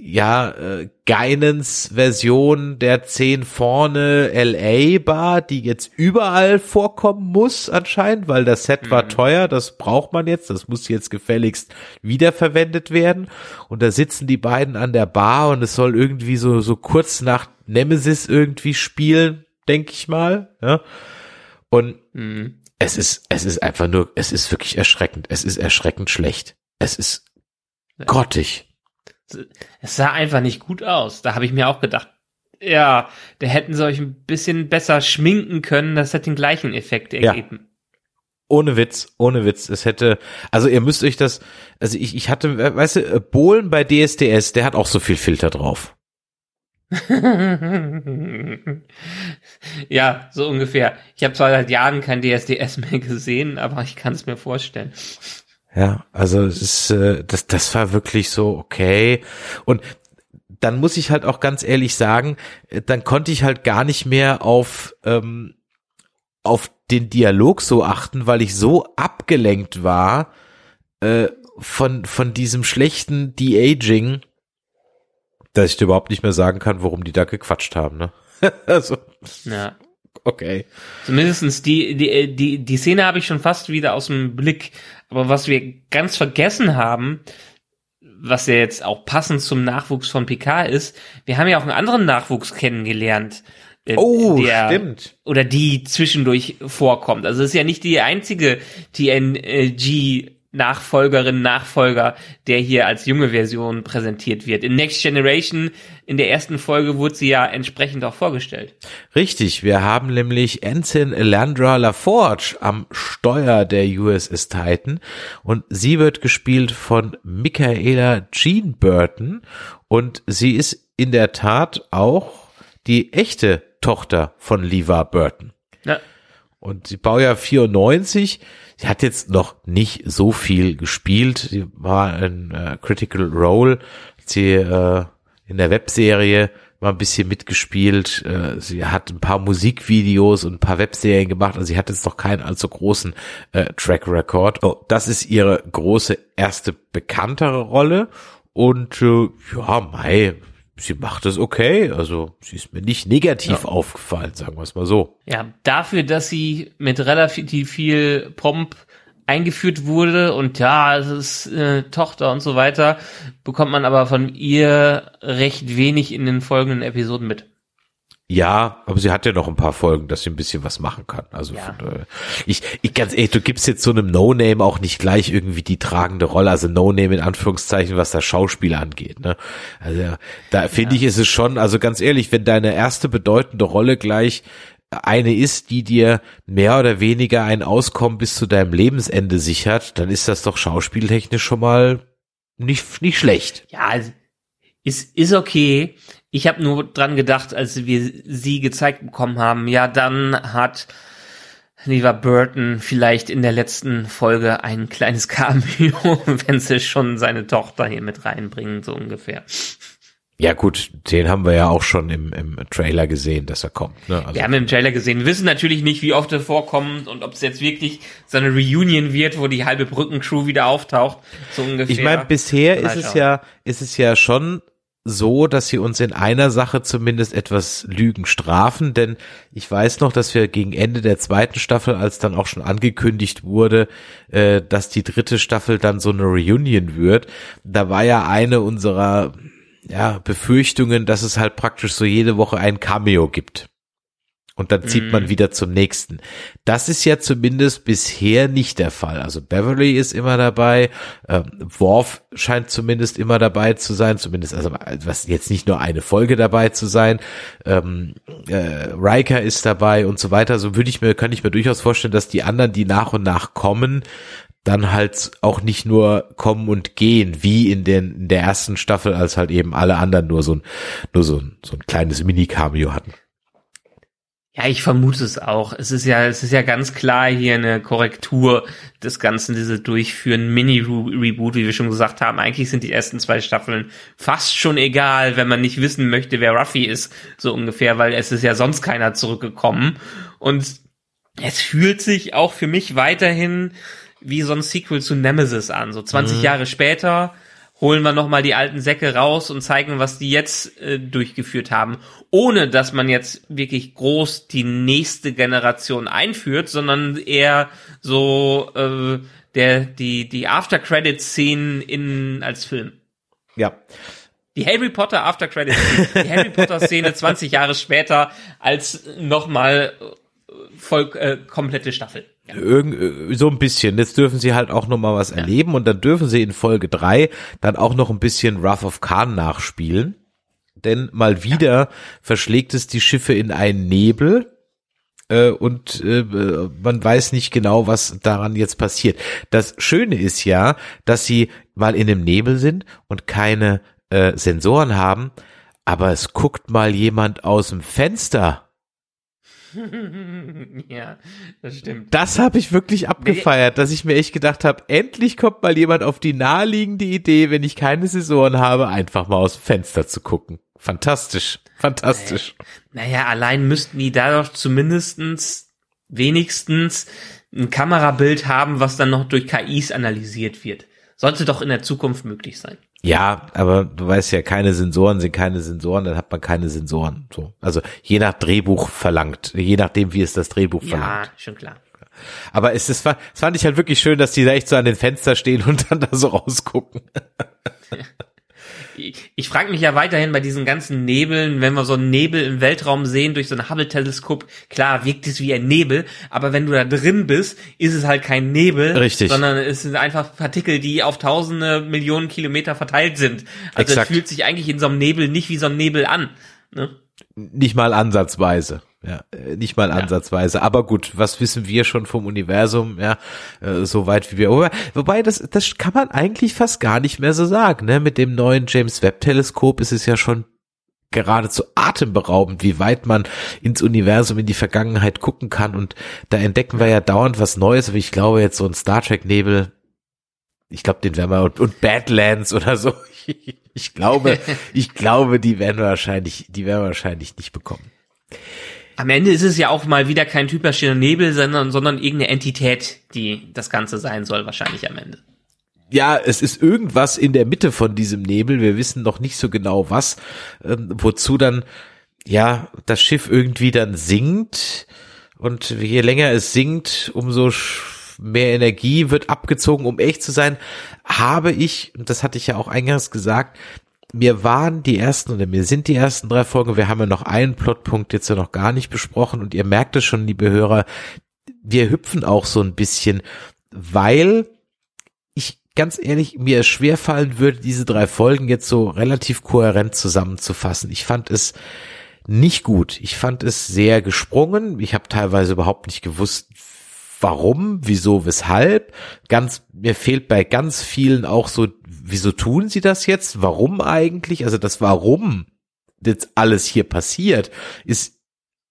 ja, äh, Geinens Version der 10 vorne LA Bar, die jetzt überall vorkommen muss anscheinend, weil das Set war mhm. teuer, das braucht man jetzt, das muss jetzt gefälligst wiederverwendet werden und da sitzen die beiden an der Bar und es soll irgendwie so so kurz nach Nemesis irgendwie spielen denke ich mal. Ja. Und Mhm. es ist, es ist einfach nur, es ist wirklich erschreckend. Es ist erschreckend schlecht. Es ist grottig. Es sah einfach nicht gut aus. Da habe ich mir auch gedacht, ja, da hätten sie euch ein bisschen besser schminken können, das hätte den gleichen Effekt Ja. ergeben. Ohne Witz, ohne Witz. Es hätte, also ihr müsst euch das, also ich, ich hatte, weißt du, äh, Bohlen bei DSDS, der hat auch so viel Filter drauf. (laughs) ja, so ungefähr. Ich habe zwar seit Jahren kein DSDS mehr gesehen, aber ich kann es mir vorstellen. Ja, also es ist, äh, das, das war wirklich so okay. Und dann muss ich halt auch ganz ehrlich sagen, äh, dann konnte ich halt gar nicht mehr auf, ähm, auf den Dialog so achten, weil ich so abgelenkt war äh, von, von diesem schlechten De-Aging, dass ich dir überhaupt nicht mehr sagen kann, worum die da gequatscht haben. Ne? (laughs) also, Ja. Okay. Zumindestens die, die, die, die Szene habe ich schon fast wieder aus dem Blick. Aber was wir ganz vergessen haben, was ja jetzt auch passend zum Nachwuchs von Picard ist, wir haben ja auch einen anderen Nachwuchs kennengelernt. äh, Oh, der, stimmt. Oder die zwischendurch vorkommt. Also es ist ja nicht die einzige TNG Nachfolgerin, Nachfolger, der hier als junge Version präsentiert wird. In Next Generation, in der ersten Folge wurde sie ja entsprechend auch vorgestellt. Richtig, wir haben nämlich Ensign Elandra LaForge am Steuer der USS Titan und sie wird gespielt von Michaela Jean Burton und sie ist in der Tat auch die echte Tochter von Levar Burton. Ja. Und sie Baujahr 94. Sie hat jetzt noch nicht so viel gespielt. Sie war in äh, Critical Role. Sie äh, in der Webserie mal ein bisschen mitgespielt. Äh, sie hat ein paar Musikvideos und ein paar Webserien gemacht. Also sie hat jetzt noch keinen allzu großen äh, Track Record. Oh, das ist ihre große erste bekanntere Rolle. Und äh, ja, Mai, sie macht es okay. Also sie ist mir nicht negativ aufgefallen, sagen wir es mal so. Ja, dafür, dass sie mit relativ viel Pomp eingeführt wurde und ja, es ist äh, Tochter und so weiter, bekommt man aber von ihr recht wenig in den folgenden Episoden mit. Ja, aber sie hat ja noch ein paar Folgen, dass sie ein bisschen was machen kann. Also Ja. von daher, ich, ich ganz ehrlich, du gibst jetzt so einem No-Name auch nicht gleich irgendwie die tragende Rolle, also No-Name in Anführungszeichen, was das Schauspiel angeht. Ne? Also da finde ich, ist es schon, also ganz ehrlich, wenn deine erste bedeutende Rolle gleich eine ist, die dir mehr oder weniger ein Auskommen bis zu deinem Lebensende sichert, dann ist das doch schauspieltechnisch schon mal nicht, nicht schlecht. Ja, also, ist, ist okay. Ich habe nur dran gedacht, als wir sie gezeigt bekommen haben, ja, dann hat lieber Burton vielleicht in der letzten Folge ein kleines (laughs) Cameo, wenn sie schon seine Tochter hier mit reinbringen, so ungefähr. Ja gut, den haben wir ja auch schon im, im Trailer gesehen, dass er kommt. Ne? Also, Wir haben im Trailer gesehen, wir wissen natürlich nicht, wie oft er vorkommt und ob es jetzt wirklich so eine Reunion wird, wo die halbe Brückencrew wieder auftaucht, so ungefähr. Ich meine, bisher ist es ja, ist es ja schon so, dass sie uns in einer Sache zumindest etwas Lügen strafen, denn ich weiß noch, dass wir gegen Ende der zweiten Staffel, als dann auch schon angekündigt wurde, äh, dass die dritte Staffel dann so eine Reunion wird, da war ja eine unserer ja, Befürchtungen, dass es halt praktisch so jede Woche ein Cameo gibt. Und dann zieht man wieder zum nächsten. Das ist ja zumindest bisher nicht der Fall. Also Beverly ist immer dabei, ähm, Worf scheint zumindest immer dabei zu sein, zumindest also was jetzt nicht nur eine Folge dabei zu sein. Ähm, äh, Riker ist dabei und so weiter. So würde ich mir, kann ich mir durchaus vorstellen, dass die anderen, die nach und nach kommen, dann halt auch nicht nur kommen und gehen, wie in, den, in der ersten Staffel, als halt eben alle anderen nur so ein, nur so ein, so ein kleines Mini-Cameo hatten. Ja, ich vermute es auch. Es ist ja, es ist ja ganz klar hier eine Korrektur des Ganzen, diese durchführen Mini-Reboot, wie wir schon gesagt haben. Eigentlich sind die ersten zwei Staffeln fast schon egal, wenn man nicht wissen möchte, wer Ruffy ist, so ungefähr, weil es ist ja sonst keiner zurückgekommen. Und es fühlt sich auch für mich weiterhin wie so ein Sequel zu Nemesis an. So 20 Jahre später holen wir nochmal die alten Säcke raus und zeigen, was die jetzt äh, durchgeführt haben, ohne dass man jetzt wirklich groß die nächste Generation einführt, sondern eher so äh, der die die After Credit Szenen in als Film. Ja. Die Harry Potter After Credits, die Harry Potter Szene 20 (laughs) Jahre später als nochmal voll äh, komplette Staffel. Ja. Irgend, äh, so ein bisschen. Jetzt dürfen sie halt auch noch mal was erleben und dann dürfen sie in Folge drei dann auch noch ein bisschen Wrath of Khan nachspielen. Denn mal wieder ja. verschlägt es die Schiffe in einen Nebel äh, und äh, man weiß nicht genau, was daran jetzt passiert. Das Schöne ist ja, dass sie mal in dem Nebel sind und keine äh, Sensoren haben, aber es guckt mal jemand aus dem Fenster. (laughs) ja, das stimmt. Das habe ich wirklich abgefeiert, dass ich mir echt gedacht habe, endlich kommt mal jemand auf die naheliegende Idee, wenn ich keine Sensoren habe, einfach mal aus dem Fenster zu gucken. Fantastisch, fantastisch. Naja, allein müssten die da doch zumindestens wenigstens ein Kamerabild haben, was dann noch durch KIs analysiert wird. Sollte doch in der Zukunft möglich sein. Ja, aber du weißt ja, keine Sensoren sind keine Sensoren, dann hat man keine Sensoren. So. Also je nach Drehbuch verlangt, je nachdem, wie es das Drehbuch verlangt. Ja, schon klar. Aber es, war, es fand ich halt wirklich schön, dass die da echt so an den Fenster stehen (laughs) und dann da so rausgucken. (laughs) ich, ich frage mich ja weiterhin bei diesen ganzen Nebeln, wenn wir so einen Nebel im Weltraum sehen durch so ein Hubble-Teleskop, klar wirkt es wie ein Nebel, aber wenn du da drin bist, ist es halt kein Nebel, Richtig. sondern es sind einfach Partikel, die auf tausende Millionen Kilometer verteilt sind. Also Exakt. es fühlt sich eigentlich in so einem Nebel nicht wie so ein Nebel an. Ne? Nicht mal ansatzweise. Ja, äh, nicht mal ansatzweise. Aber gut, was wissen wir schon vom Universum? Ja, äh, so weit wie wir. Wobei, wobei das, das kann man eigentlich fast gar nicht mehr so sagen. Ne? Mit dem neuen James Webb Teleskop ist es ja schon geradezu atemberaubend, wie weit man ins Universum, in die Vergangenheit gucken kann. Und da entdecken wir ja dauernd was Neues. Aber ich glaube jetzt so ein Star Trek Nebel, ich glaube, den werden wir und, und Badlands oder so. (laughs) Ich glaube, (laughs) ich glaube, die werden wir wahrscheinlich, die werden wir wahrscheinlich nicht bekommen. Am Ende ist es ja auch mal wieder kein typischer Nebel, sondern, sondern irgendeine Entität, die das Ganze sein soll, wahrscheinlich am Ende. Ja, es ist irgendwas in der Mitte von diesem Nebel. Wir wissen noch nicht so genau was, ähm, wozu dann, ja, das Schiff irgendwie dann sinkt. Und je länger es sinkt, umso mehr Energie wird abgezogen. Um echt zu sein, habe ich, und das hatte ich ja auch eingangs gesagt, mir waren die ersten oder mir sind die ersten drei Folgen, wir haben ja noch einen Plotpunkt jetzt ja noch gar nicht besprochen und ihr merkt es schon, liebe Hörer, wir hüpfen auch so ein bisschen, weil ich ganz ehrlich mir schwer fallen würde, diese drei Folgen jetzt so relativ kohärent zusammenzufassen. Ich fand es nicht gut. Ich fand es sehr gesprungen. Ich habe teilweise überhaupt nicht gewusst, warum, wieso, weshalb. Ganz, mir fehlt bei ganz vielen auch so, wieso tun sie das jetzt? Warum eigentlich? Also das Warum jetzt alles hier passiert, ist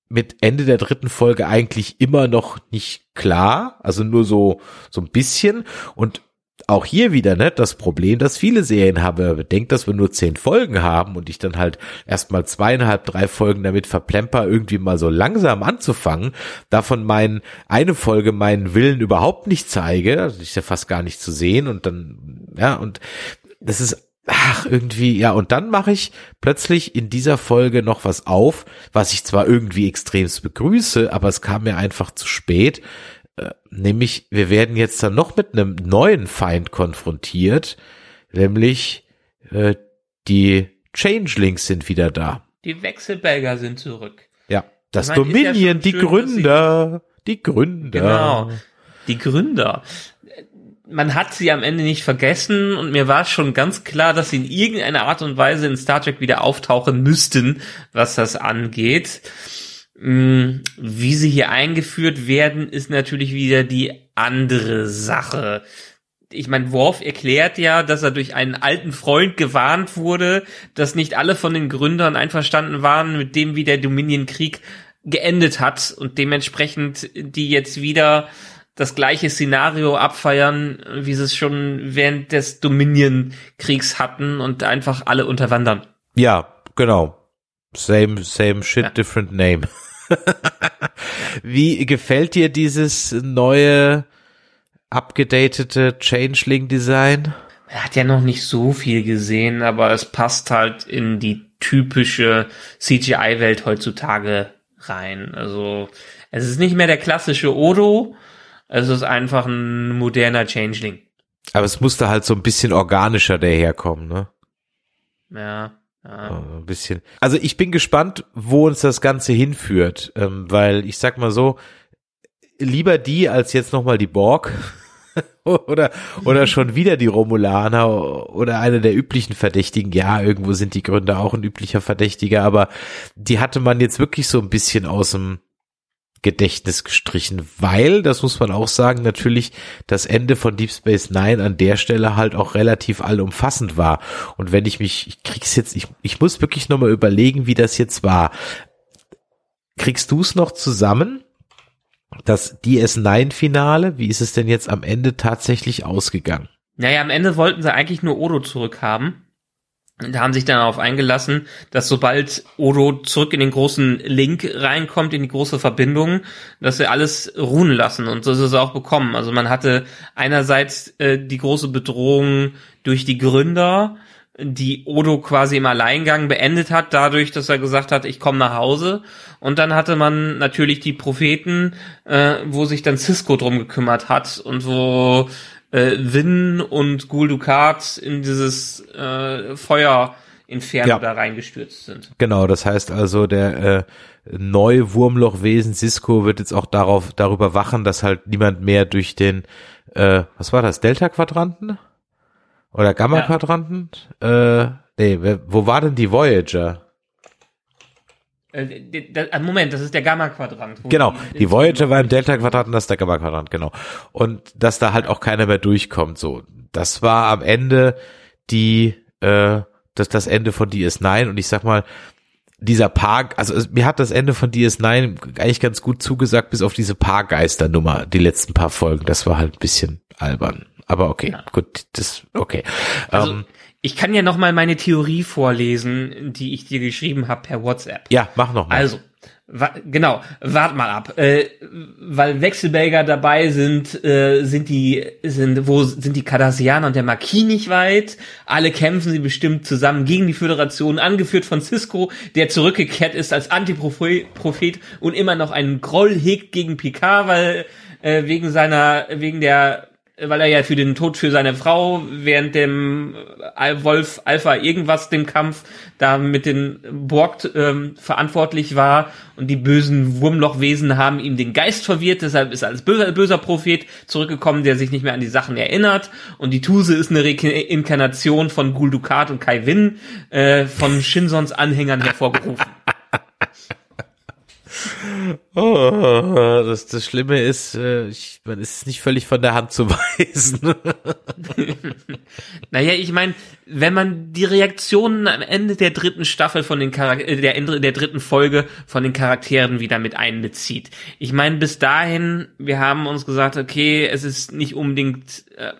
mit Ende der dritten Folge eigentlich immer noch nicht klar. Also nur so, so ein bisschen. Und auch hier wieder, ne, das Problem, dass viele Serien haben. Bedenkt, dass wir nur zehn Folgen haben und ich dann halt erstmal zweieinhalb, drei Folgen damit verplemper, irgendwie mal so langsam anzufangen, davon mein, eine Folge meinen Willen überhaupt nicht zeige, also ist ja fast gar nicht zu sehen und dann, ja, und das ist ach, irgendwie, ja, und dann mache ich plötzlich in dieser Folge noch was auf, was ich zwar irgendwie extremst begrüße, aber es kam mir einfach zu spät. Äh, nämlich, wir werden jetzt dann noch mit einem neuen Feind konfrontiert, nämlich äh, die Changelings sind wieder da. Die Wechselbelger sind zurück. Ja, das Ich ja Dominion, schon die schön, Gründer, die Gründer. Genau. Die Gründer. Man hat sie am Ende nicht vergessen und mir war schon ganz klar, dass sie in irgendeiner Art und Weise in Star Trek wieder auftauchen müssten, was das angeht. Mm, Wie sie hier eingeführt werden, ist natürlich wieder die andere Sache. Ich meine, Worf erklärt ja, dass er durch einen alten Freund gewarnt wurde, dass nicht alle von den Gründern einverstanden waren mit dem, wie der Dominion-Krieg geendet hat und dementsprechend die jetzt wieder das gleiche Szenario abfeiern, wie sie es schon während des Dominion-Kriegs hatten und einfach alle unterwandern. Ja, genau. Same, same shit, Ja. different name. (laughs) Wie gefällt dir dieses neue, abgedatete Changeling-Design? Er hat ja noch nicht so viel gesehen, aber es passt halt in die typische CGI-Welt heutzutage rein. Also es ist nicht mehr der klassische Odo, es ist einfach ein moderner Changeling. Aber es musste halt so ein bisschen organischer daherkommen, ne? Ja. Ja. Äh, Ein bisschen. Also ich bin gespannt, wo uns das Ganze hinführt, ähm, weil ich sag mal so, lieber die als jetzt nochmal die Borg (laughs) oder oder schon wieder die Romulaner oder eine der üblichen Verdächtigen. Ja, irgendwo sind die Gründer auch ein üblicher Verdächtiger, aber die hatte man jetzt wirklich so ein bisschen aus dem Gedächtnis gestrichen, weil, das muss man auch sagen, natürlich das Ende von Deep Space Nine an der Stelle halt auch relativ allumfassend war. Und wenn ich mich, ich krieg's jetzt, ich, ich muss wirklich nochmal überlegen, wie das jetzt war. Kriegst du es noch zusammen? Das DS9-Finale, wie ist es denn jetzt am Ende tatsächlich ausgegangen? Naja, am Ende wollten sie eigentlich nur Odo zurückhaben. Und haben sich dann darauf eingelassen, dass sobald Odo zurück in den großen Link reinkommt, in die große Verbindung, dass sie alles ruhen lassen. Und so ist es auch bekommen. Also man hatte einerseits äh, die große Bedrohung durch die Gründer, die Odo quasi im Alleingang beendet hat, dadurch, dass er gesagt hat, ich komme nach Hause. Und dann hatte man natürlich die Propheten, äh, wo sich dann Cisco drum gekümmert hat und wo äh, Win und Gul Dukat in dieses äh, Feuer Inferno Ja. da reingestürzt sind. Genau, das heißt also, der äh, neue Wurmlochwesen Cisco wird jetzt auch darauf darüber wachen, dass halt niemand mehr durch den, äh, was war das, Delta-Quadranten? Oder Gamma-Quadranten? Äh, nee, wo war denn die Voyager? Äh, d- Moment, das ist der Gamma-Quadrant. Genau, die Voyager war im Delta-Quadrant und das ist der Gamma-Quadrant, genau. Und dass da halt auch keiner mehr durchkommt, so. Das war am Ende die, äh, das, das Ende von DS9 und ich sag mal, dieser Park, also es, mir hat das Ende von DS9 eigentlich ganz gut zugesagt, bis auf diese Paargeister-Nummer, die letzten paar Folgen, das war halt ein bisschen albern. Aber okay, gut, das, okay. Also, ähm, ich kann ja noch mal meine Theorie vorlesen, die ich dir geschrieben habe per WhatsApp. ja, mach noch mal. Also, wa genau, wart mal ab. Äh, weil Wechselbelger dabei sind, äh, sind die, sind, wo sind die Cardassianer und der Marquis nicht weit. Alle kämpfen sie bestimmt zusammen gegen die Föderation, angeführt von Cisco, der zurückgekehrt ist als Antiprophet und immer noch einen Groll hegt gegen Picard, weil, äh, wegen seiner, wegen der weil er ja für den Tod für seine Frau während dem Al- Wolf Alpha irgendwas dem Kampf da mit den Borg ähm, verantwortlich war. Und die bösen Wurmlochwesen haben ihm den Geist verwirrt, deshalb ist er als böser, böser Prophet zurückgekommen, der sich nicht mehr an die Sachen erinnert. Und die Tuse ist eine Reinkarnation von Gul Dukat und Kai Winn äh, von Shinsons Anhängern hervorgerufen. (laughs) Oh, das, das Schlimme ist, äh, ich, man ist nicht völlig von der Hand zu (laughs) weisen. (laughs) Naja, ich meine, wenn man die Reaktionen am Ende der dritten Staffel von den Charak äh, der, Ende der dritten Folge von den Charakteren wieder mit einbezieht. Ich meine, bis dahin, wir haben uns gesagt, okay, es ist nicht unbedingt, äh,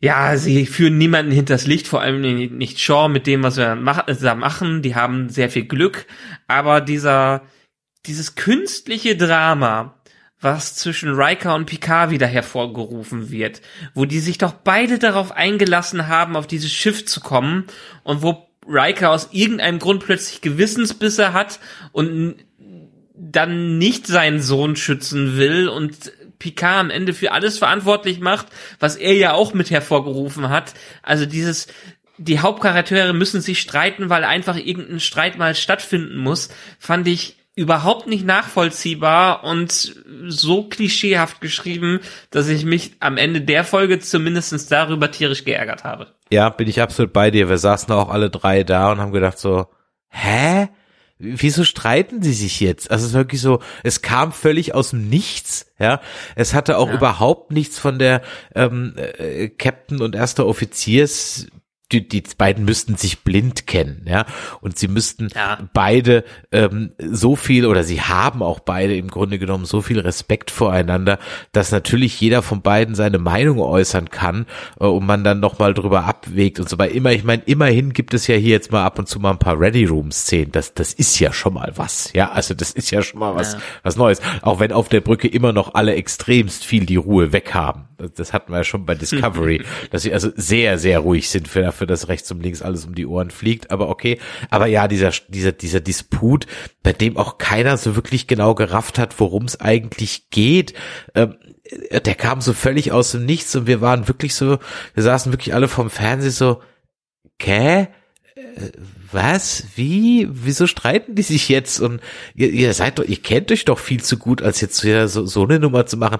ja, sie führen niemanden hinters Licht, vor allem nicht Shaw mit dem, was wir äh, da machen. Die haben sehr viel Glück, aber dieser, dieses künstliche Drama, was zwischen Riker und Picard wieder hervorgerufen wird, wo die sich doch beide darauf eingelassen haben, auf dieses Schiff zu kommen und wo Riker aus irgendeinem Grund plötzlich Gewissensbisse hat und dann nicht seinen Sohn schützen will und Picard am Ende für alles verantwortlich macht, was er ja auch mit hervorgerufen hat. Also dieses, die Hauptcharaktere müssen sich streiten, weil einfach irgendein Streit mal stattfinden muss, fand ich überhaupt nicht nachvollziehbar und so klischeehaft geschrieben, dass ich mich am Ende der Folge zumindestens darüber tierisch geärgert habe. ja, bin ich absolut bei dir. Wir saßen auch alle drei da und haben gedacht so, hä? Wieso streiten sie sich jetzt? Also es ist wirklich so, es kam völlig aus dem Nichts, ja. Es hatte auch Ja. überhaupt nichts von der ähm, äh, Captain und erster Offiziers die, die beiden müssten sich blind kennen, ja, und sie müssten Ja. beide ähm, so viel oder sie haben auch beide im Grunde genommen so viel Respekt voreinander, dass natürlich jeder von beiden seine Meinung äußern kann äh, und man dann noch mal drüber abwägt und so weiter. Immer, ich meine, immerhin gibt es ja hier jetzt mal ab und zu mal ein paar Ready Room Szenen. Das, das ist ja schon mal was, ja, also das ist ja schon mal was, Ja. was Neues. Auch wenn auf der Brücke immer noch alle extremst viel die Ruhe weghaben. Das, hatten wir ja schon bei Discovery, (laughs) dass sie also sehr, sehr ruhig sind für dafür, dass rechts und links alles um die Ohren fliegt. Aber okay. Aber ja, dieser, dieser, dieser Disput, bei dem auch keiner so wirklich genau gerafft hat, worum es eigentlich geht. Ähm, der kam so völlig aus dem Nichts und wir waren wirklich so, wir saßen wirklich alle vom Fernsehen so, Kä? äh, was? Wie? Wieso streiten die sich jetzt? Und ihr, ihr seid doch, ihr kennt euch doch viel zu gut, als jetzt so, so eine Nummer zu machen.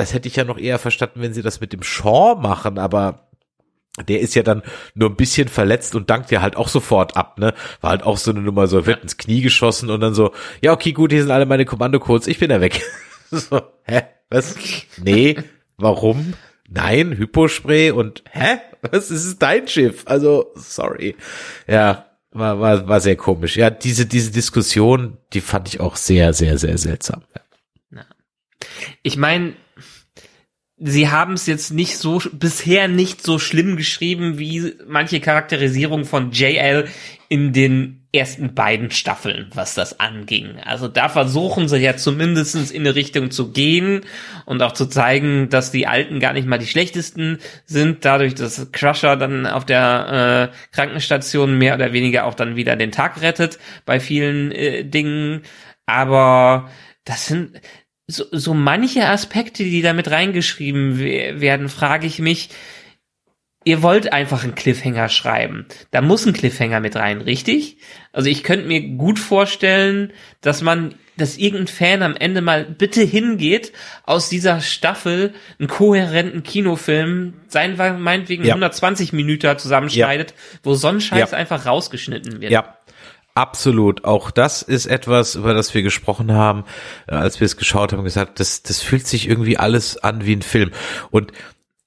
Das hätte ich ja noch eher verstanden, wenn sie das mit dem Shaw machen, aber der ist ja dann nur ein bisschen verletzt und dankt ja halt auch sofort ab, ne? War halt auch so eine Nummer, so wird ins Knie geschossen und dann so, ja, okay, gut, hier sind alle meine Kommandocodes, ich bin da weg. (laughs) so, hä? Was? Nee, warum? Nein, Hypospray und hä? Was ist dein Schiff? Also, sorry. Ja, war, war, war sehr komisch. Ja, diese, diese Diskussion, die fand ich auch sehr, sehr, sehr seltsam. Ich meine, sie haben es jetzt nicht so bisher nicht so schlimm geschrieben wie manche Charakterisierung von JL in den ersten beiden Staffeln, was das anging. Also da versuchen sie ja zumindestens in eine Richtung zu gehen und auch zu zeigen, dass die Alten gar nicht mal die schlechtesten sind, dadurch, dass Crusher dann auf der äh, Krankenstation mehr oder weniger auch dann wieder den Tag rettet bei vielen äh, Dingen. Aber das sind so, so manche Aspekte, die da mit reingeschrieben werden, frage ich mich, ihr wollt einfach einen Cliffhanger schreiben. Da muss ein Cliffhanger mit rein, richtig? Also ich könnte mir gut vorstellen, dass man, dass irgendein Fan am Ende mal bitte hingeht, aus dieser Staffel einen kohärenten Kinofilm, sein meinetwegen ja. 120 Minuten zusammenschneidet, ja. wo so ein Scheiß ja. einfach rausgeschnitten wird. Ja. Absolut. Auch das ist etwas, über das wir gesprochen haben, äh, als wir es geschaut haben, gesagt, das, das fühlt sich irgendwie alles an wie ein Film. Und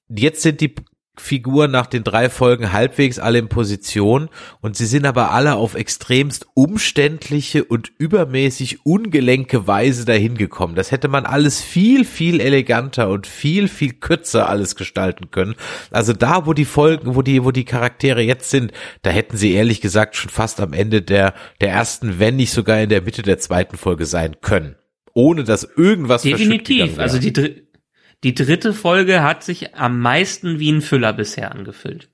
jetzt sind die Figuren nach den drei Folgen halbwegs alle in Position und sie sind aber alle auf extremst umständliche und übermäßig ungelenke Weise dahin gekommen. Das hätte man alles viel, viel eleganter und viel, viel kürzer alles gestalten können. Also da, wo die Folgen, wo die, wo die Charaktere jetzt sind, da hätten sie ehrlich gesagt schon fast am Ende der, der ersten, wenn nicht sogar in der Mitte der zweiten Folge sein können ohne dass irgendwas Definitiv. Also die, die dritte Folge hat sich am meisten wie ein Füller bisher angefüllt.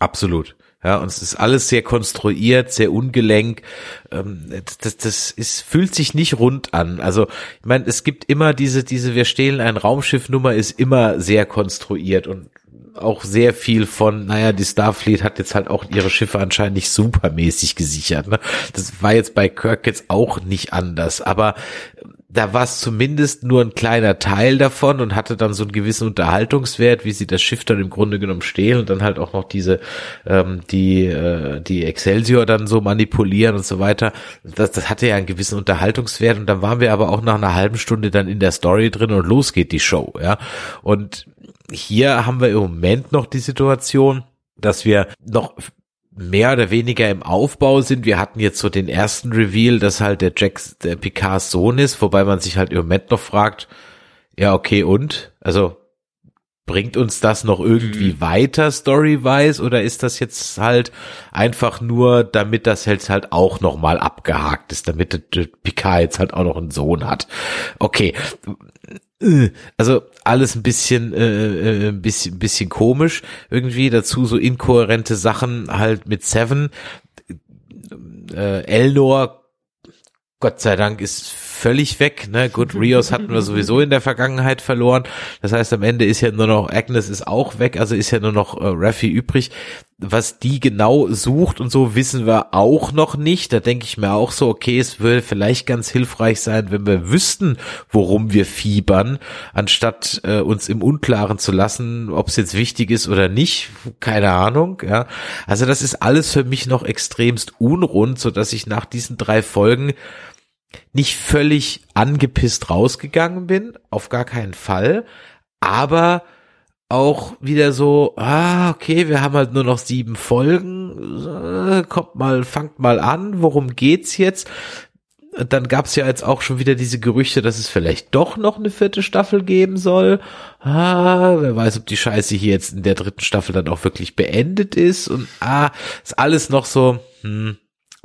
Absolut. Ja, und es ist alles sehr konstruiert, sehr ungelenk. Ähm, das, das ist, fühlt sich nicht rund an. Also, ich meine, es gibt immer diese, diese Wir stehlen ein Raumschiff-Nummer ist immer sehr konstruiert und auch sehr viel von, naja, die Starfleet hat jetzt halt auch ihre Schiffe anscheinend nicht supermäßig gesichert. Ne? Das war jetzt bei Kirk jetzt auch nicht anders. Aber da war es zumindest nur ein kleiner Teil davon und hatte dann so einen gewissen Unterhaltungswert, wie sie das Schiff dann im Grunde genommen stehlen und dann halt auch noch diese, ähm, die, äh, die Excelsior dann so manipulieren und so weiter. Das, das hatte ja einen gewissen Unterhaltungswert und dann waren wir aber auch nach einer halben Stunde dann in der Story drin und los geht die Show, ja. Und hier haben wir im Moment noch die Situation, dass wir noch mehr oder weniger im Aufbau sind. Wir hatten jetzt so den ersten Reveal, dass halt der Jack, der Picards Sohn ist, wobei man sich halt im Moment noch fragt, ja, okay, und? Also, bringt uns das noch irgendwie mhm. weiter story-wise oder ist das jetzt halt einfach nur, damit das jetzt halt auch nochmal abgehakt ist, damit der Picard jetzt halt auch noch einen Sohn hat? Okay, also alles ein bisschen, äh, äh, ein bisschen, ein bisschen komisch irgendwie. Dazu so inkohärente Sachen halt mit Seven. Äh, Elnor, Gott sei Dank, ist völlig weg. Ne? Gut, Rios hatten wir sowieso in der Vergangenheit verloren. Das heißt, am Ende ist ja nur noch, Agnes ist auch weg, also ist ja nur noch äh, Raffi übrig. Was die genau sucht und so wissen wir auch noch nicht. Da denke ich mir auch so, okay, es würde vielleicht ganz hilfreich sein, wenn wir wüssten, worum wir fiebern, anstatt äh, uns im Unklaren zu lassen, ob es jetzt wichtig ist oder nicht. Keine Ahnung. Ja, also das ist alles für mich noch extremst unrund, so dass ich nach diesen drei Folgen nicht völlig angepisst rausgegangen bin, auf gar keinen Fall, aber auch wieder so, ah, okay, wir haben halt nur noch sieben Folgen, äh, kommt mal, fangt mal an, worum geht's jetzt? Dann gab's ja jetzt auch schon wieder diese Gerüchte, dass es vielleicht doch noch eine vierte Staffel geben soll. Ah, wer weiß, ob die Scheiße hier jetzt in der dritten Staffel dann auch wirklich beendet ist. Und ah, ist alles noch so, hm,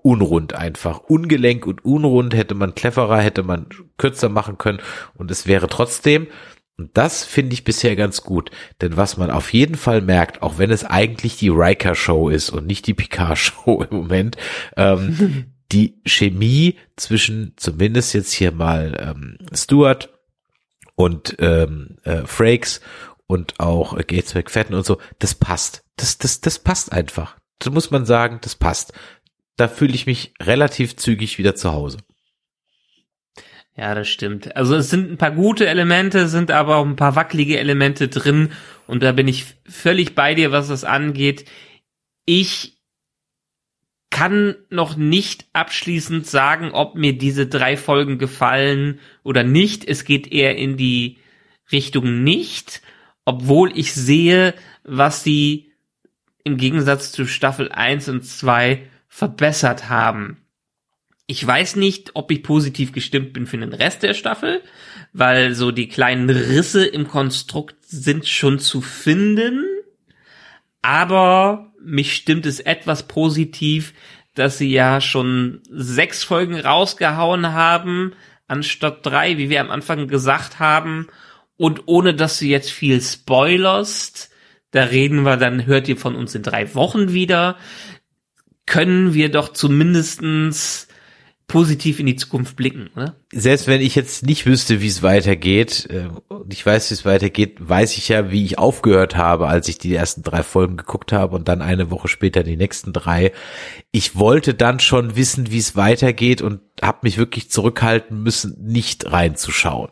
unrund einfach. Ungelenk und unrund hätte man cleverer, hätte man kürzer machen können und es wäre trotzdem, und das finde ich bisher ganz gut, denn was man auf jeden Fall merkt, auch wenn es eigentlich die Riker-Show ist und nicht die Picard-Show im Moment, ähm, (laughs) die Chemie zwischen zumindest jetzt hier mal ähm, Stuart und ähm, äh, Frakes und auch äh, Gates McFadden und so, das passt. Das, das, das passt einfach da muss man sagen, das passt. Da fühle ich mich relativ zügig wieder zu Hause. Ja, das stimmt. Also es sind ein paar gute Elemente, sind aber auch ein paar wackelige Elemente drin und da bin ich völlig bei dir, was das angeht. Ich kann noch nicht abschließend sagen, ob mir diese drei Folgen gefallen oder nicht. Es geht eher in die Richtung nicht, obwohl ich sehe, was sie im Gegensatz zu Staffel 1 und 2 verbessert haben. Ich weiß nicht, ob ich positiv gestimmt bin für den Rest der Staffel, weil so die kleinen Risse im Konstrukt sind schon zu finden. Aber mich stimmt es etwas positiv, dass sie ja schon sechs Folgen rausgehauen haben, anstatt drei, wie wir am Anfang gesagt haben. Und ohne dass du jetzt viel spoilerst, da reden wir, dann hört ihr von uns in drei Wochen wieder, können wir doch zumindestens positiv in die Zukunft blicken, oder? Selbst wenn ich jetzt nicht wüsste, wie es weitergeht, äh, ich weiß, wie es weitergeht, weiß ich ja, wie ich aufgehört habe, als ich die ersten drei Folgen geguckt habe und dann eine Woche später die nächsten drei. Ich wollte dann schon wissen, wie es weitergeht und habe mich wirklich zurückhalten müssen, nicht reinzuschauen.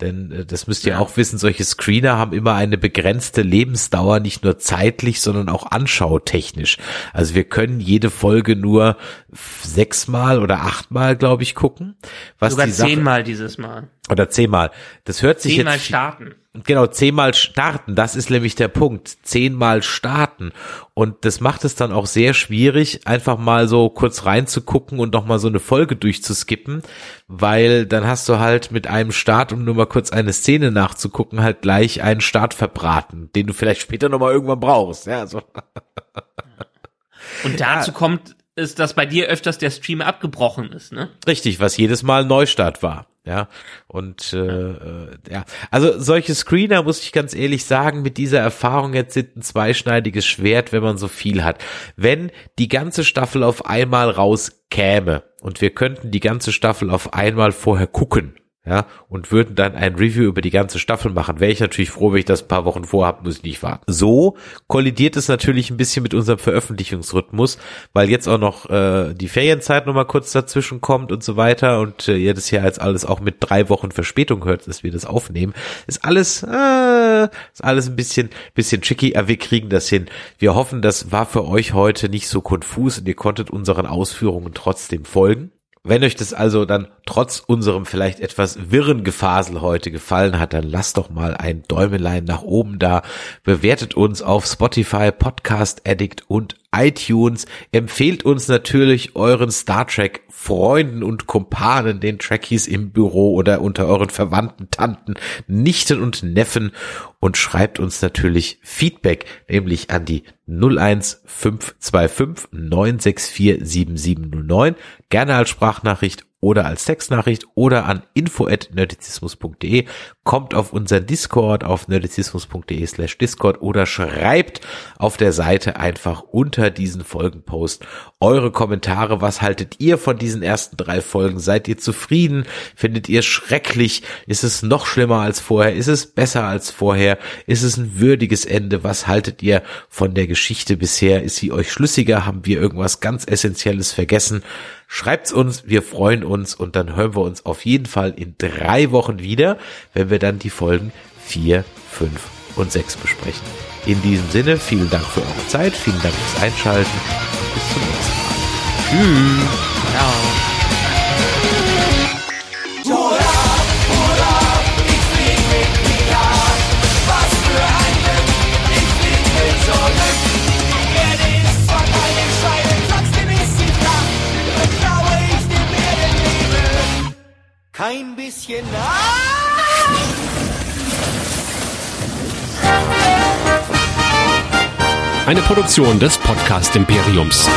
Denn äh, das müsst ihr ja. auch wissen, solche Screener haben immer eine begrenzte Lebensdauer, nicht nur zeitlich, sondern auch anschautechnisch. Also wir können jede Folge nur sechsmal oder achtmal, glaube ich, gucken. Was Sogar die Sache, zehnmal dieses Mal. Oder zehnmal. Das hört sich zehnmal jetzt. starten. Genau, zehnmal starten, das ist nämlich der Punkt. Zehnmal starten. Und das macht es dann auch sehr schwierig, einfach mal so kurz reinzugucken und nochmal so eine Folge durchzuskippen, weil dann hast du halt mit einem Start, um nur mal kurz eine Szene nachzugucken, halt gleich einen Start verbraten, den du vielleicht später nochmal irgendwann brauchst. Ja, so. (laughs) Und dazu ja. kommt ist, dass bei dir öfters der Stream abgebrochen ist, ne? Richtig, was jedes Mal Neustart war. Ja, und äh, äh, ja, also solche Screener, muss ich ganz ehrlich sagen, mit dieser Erfahrung jetzt sind ein zweischneidiges Schwert, wenn man so viel hat. Wenn die ganze Staffel auf einmal rauskäme und wir könnten die ganze Staffel auf einmal vorher gucken, ja, und würden dann ein Review über die ganze Staffel machen. Wäre ich natürlich froh, wenn ich das ein paar Wochen vorhabe, muss ich nicht warten. So kollidiert es natürlich ein bisschen mit unserem Veröffentlichungsrhythmus, weil jetzt auch noch äh, die Ferienzeit nochmal kurz dazwischen kommt und so weiter und äh, ihr das ja jetzt alles auch mit drei Wochen Verspätung hört, dass wir das aufnehmen. Ist alles, äh, ist alles ein bisschen, bisschen tricky, aber wir kriegen das hin. Wir hoffen, das war für euch heute nicht so konfus und ihr konntet unseren Ausführungen trotzdem folgen. Wenn euch das also dann trotz unserem vielleicht etwas wirren Gefasel heute gefallen hat, dann lasst doch mal ein Däumelein nach oben da. Bewertet uns auf Spotify, Podcast Addict und iTunes. Empfehlt uns natürlich euren Star Trek Freunden und Kumpanen, den Trekkies im Büro oder unter euren Verwandten, Tanten, Nichten und Neffen und schreibt uns natürlich Feedback, nämlich an die 01525 964 7709, gerne als Sprachnachricht oder als Textnachricht oder an info@nerdizismus.de, kommt auf unseren Discord auf nerdizismus.de slash Discord oder schreibt auf der Seite einfach unter diesen Folgenpost eure Kommentare. Was haltet ihr von diesen ersten drei Folgen? Seid ihr zufrieden? Findet ihr schrecklich? Ist es noch schlimmer als vorher? Ist es besser als vorher? Ist es ein würdiges Ende? Was haltet ihr von der Geschichte bisher? Ist sie euch schlüssiger? Haben wir irgendwas ganz Essentielles vergessen? Schreibt's uns, wir freuen uns und dann hören wir uns auf jeden Fall in drei Wochen wieder, wenn wir dann die Folgen vier, fünf und sechs besprechen. In diesem Sinne, vielen Dank für eure Zeit, vielen Dank fürs Einschalten und bis zum nächsten Mal. Tschüss. Ciao. Bisschen. Ah! Eine Produktion des Podcast Imperiums.